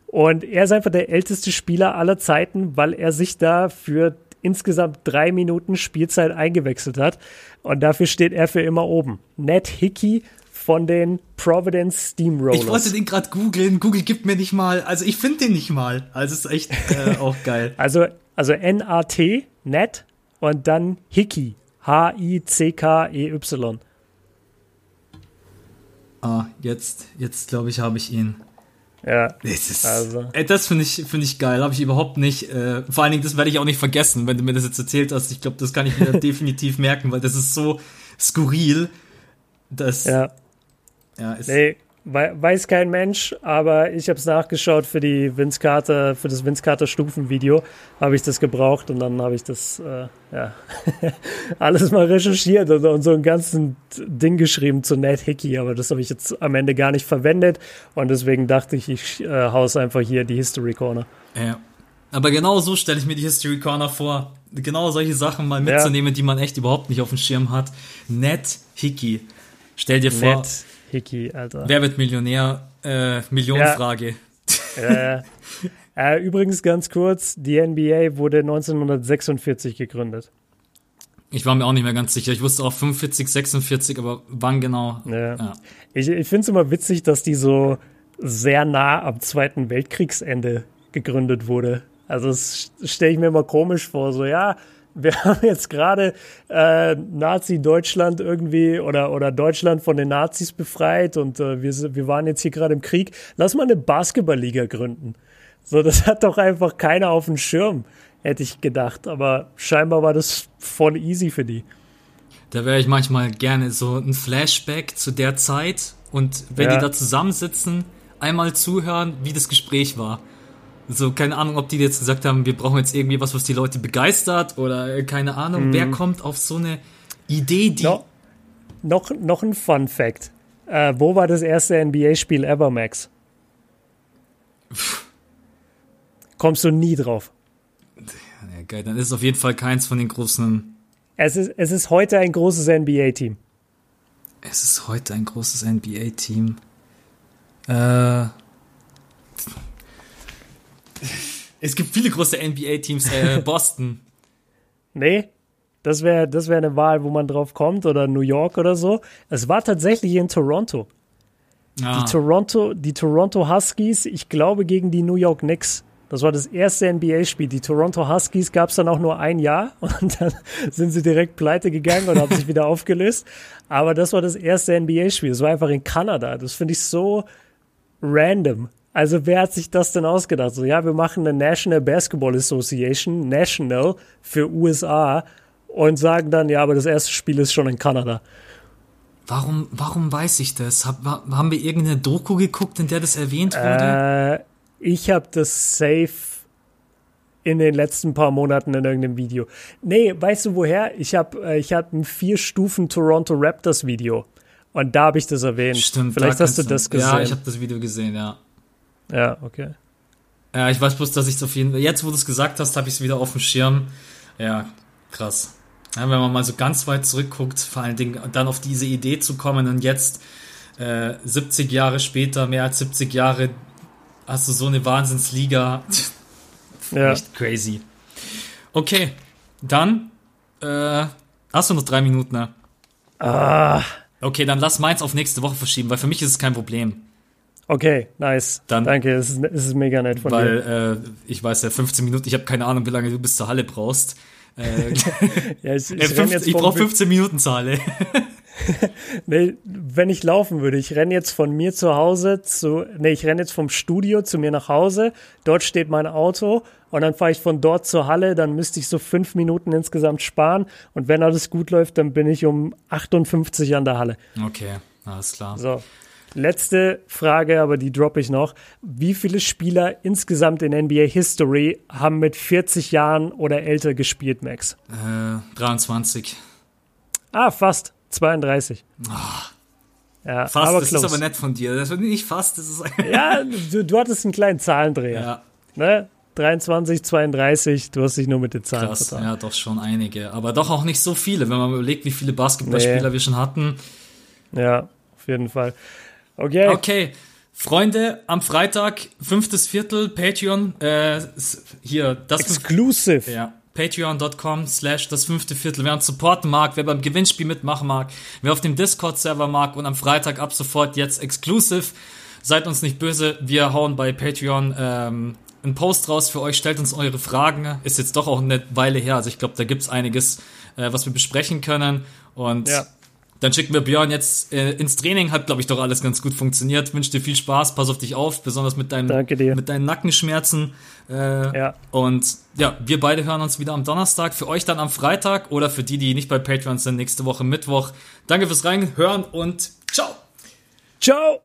Und er ist einfach der älteste Spieler aller Zeiten, weil er sich da für insgesamt drei Minuten Spielzeit eingewechselt hat. Und dafür steht er für immer oben. Ned Hickey von den Providence Steamrollers. Ich wollte den gerade googeln. Google gibt mir nicht mal. Also ich finde den nicht mal. Also ist echt äh, auch geil. Also, also N-A-T, Ned und dann Hickey. H-I-C-K-E-Y. Ah, jetzt, jetzt glaube ich, habe ich ihn. Ja. Das, ist, also. Ey, das finde ich, find ich geil. Habe ich überhaupt nicht. Äh, vor allen Dingen, das werde ich auch nicht vergessen, wenn du mir das jetzt erzählt hast. Ich glaube, das kann ich mir definitiv merken, weil das ist so skurril. dass. Ja. Ja, ist. Nee, weiß kein Mensch, aber ich habe es nachgeschaut für die Vince Carter, für das Vince Carter Stufenvideo habe ich das gebraucht und dann habe ich das äh, ja alles mal recherchiert und, und, so ein ganzen Ding geschrieben zu Ned Hickey, aber das habe ich jetzt am Ende gar nicht verwendet und deswegen dachte ich, ich äh, haus einfach hier die History Corner. Ja. Aber genau so stelle ich mir die History Corner vor. Genau solche Sachen mal mitzunehmen, ja. die man echt überhaupt nicht auf dem Schirm hat. Ned Hickey. Stell dir vor, Hickey, Alter. Wer wird Millionär? Äh, Millionenfrage. Ja. äh, übrigens ganz kurz, die NBA wurde 1946 gegründet. Ich war mir auch nicht mehr ganz sicher. Ich wusste auch 45, 46, aber wann genau? Ja. ja. Ich, ich finde es immer witzig, dass die so sehr nah am Zweiten Weltkriegsende gegründet wurde. Also das stelle ich mir immer komisch vor. So, ja, wir haben jetzt gerade äh, Nazi-Deutschland irgendwie oder, oder Deutschland von den Nazis befreit und äh, wir, wir waren jetzt hier gerade im Krieg. Lass mal eine Basketballliga gründen. So, das hat doch einfach keiner auf dem Schirm, hätte ich gedacht. Aber scheinbar war das voll easy für die. Da wäre ich manchmal gerne so ein Flashback zu der Zeit und wenn ja. die da zusammensitzen, einmal zuhören, wie das Gespräch war. So, keine Ahnung, ob die jetzt gesagt haben, wir brauchen jetzt irgendwie was, was die Leute begeistert oder äh, keine Ahnung. Mhm. Wer kommt auf so eine Idee, die. No, noch, noch ein Fun Fact. Äh, wo war das erste NBA-Spiel ever, Max? Kommst du nie drauf. Ja, geil, dann ist es auf jeden Fall keins von den großen. Es ist, es ist heute ein großes NBA-Team. Es ist heute ein großes NBA-Team. Äh. Es gibt viele große NBA-Teams. Äh, Boston. nee, das wäre das wär eine Wahl, wo man drauf kommt oder New York oder so. Es war tatsächlich in Toronto. Ah. Die Toronto, die Toronto Huskies, ich glaube gegen die New York Knicks. Das war das erste NBA-Spiel. Die Toronto Huskies gab es dann auch nur ein Jahr und dann sind sie direkt pleite gegangen und haben sich wieder aufgelöst. Aber das war das erste NBA-Spiel. Das war einfach in Kanada. Das finde ich so random. Also wer hat sich das denn ausgedacht? So, ja, wir machen eine National Basketball Association, National für USA und sagen dann, ja, aber das erste Spiel ist schon in Kanada. Warum, warum weiß ich das? Hab, haben wir irgendeine Doku geguckt, in der das erwähnt wurde? Äh, ich habe das safe in den letzten paar Monaten in irgendeinem Video. Nee, weißt du woher? Ich habe äh, ich hab ein vier Stufen Toronto Raptors Video und da habe ich das erwähnt. Stimmt. Vielleicht da hast du das gesehen. Ja, ich habe das Video gesehen, ja. Ja, okay. Ja, ich weiß bloß, dass ich es auf jeden Fall. Jetzt, wo du es gesagt hast, habe ich es wieder auf dem Schirm. Ja, krass. Ja, wenn man mal so ganz weit zurückguckt, vor allen Dingen dann auf diese Idee zu kommen und jetzt äh, 70 Jahre später, mehr als 70 Jahre, hast du so eine Wahnsinnsliga. ja. Echt crazy. Okay, dann äh, Hast du noch drei Minuten, ne? Ah. Okay, dann lass meins auf nächste Woche verschieben, weil für mich ist es kein Problem. Okay, nice. Dann, Danke, es ist, es ist mega nett von weil, dir. Weil äh, ich weiß ja, 15 Minuten, ich habe keine Ahnung, wie lange du bis zur Halle brauchst. Äh, ja, ich, ich, äh, ich brauche 15 Minuten zur Halle. nee, wenn ich laufen würde, ich renne jetzt von mir zu Hause zu, nee, ich renne jetzt vom Studio zu mir nach Hause, dort steht mein Auto und dann fahre ich von dort zur Halle, dann müsste ich so fünf Minuten insgesamt sparen und wenn alles gut läuft, dann bin ich um 58 an der Halle. Okay, alles klar. So. Letzte Frage, aber die droppe ich noch. Wie viele Spieler insgesamt in NBA History haben mit 40 Jahren oder älter gespielt, Max? Äh, 23. Ah, fast. 32. Oh. Ja, fast, aber das close. ist aber nett von dir. Das ist nicht fast, das ist Ja, du, du hattest einen kleinen Zahlendreher. Ja. Ne? 23, 32, du hast dich nur mit den Zahlen Krass, vertan. Ja, doch schon einige. Aber doch auch nicht so viele, wenn man überlegt, wie viele Basketballspieler nee. wir schon hatten. Ja, auf jeden Fall. Okay. Okay. Freunde, am Freitag, fünftes Viertel, Patreon, äh, hier, das. Exclusive. Ja patreon.com slash das fünfte Viertel. Wer uns supporten mag, wer beim Gewinnspiel mitmachen mag, wer auf dem Discord-Server mag und am Freitag ab sofort jetzt exclusive. Seid uns nicht böse, wir hauen bei Patreon ähm, einen Post raus für euch, stellt uns eure Fragen. Ist jetzt doch auch eine Weile her, also ich glaube, da gibt's einiges, äh, was wir besprechen können. Und ja. Dann schicken wir Björn jetzt äh, ins Training. Hat, glaube ich, doch alles ganz gut funktioniert. Wünsche dir viel Spaß, pass auf dich auf, besonders mit, deinem, mit deinen Nackenschmerzen. Äh, ja. Und ja, wir beide hören uns wieder am Donnerstag. Für euch dann am Freitag oder für die, die nicht bei Patreon sind, nächste Woche Mittwoch. Danke fürs Reinhören und ciao. Ciao.